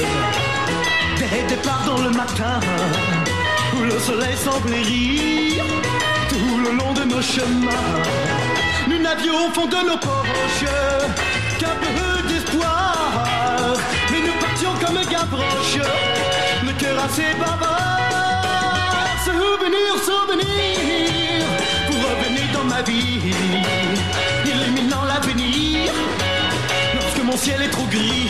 Des départs dans le matin Où le soleil semblait rire. Tout le long de nos chemins Nous n'avions au fond de nos poches Qu'un peu d'espoir. Mais nous partions comme Gavroche Le cœur assez bavard. Souvenir, souvenir Pour revenir dans ma vie Illuminant l'avenir. Lorsque mon ciel est trop gris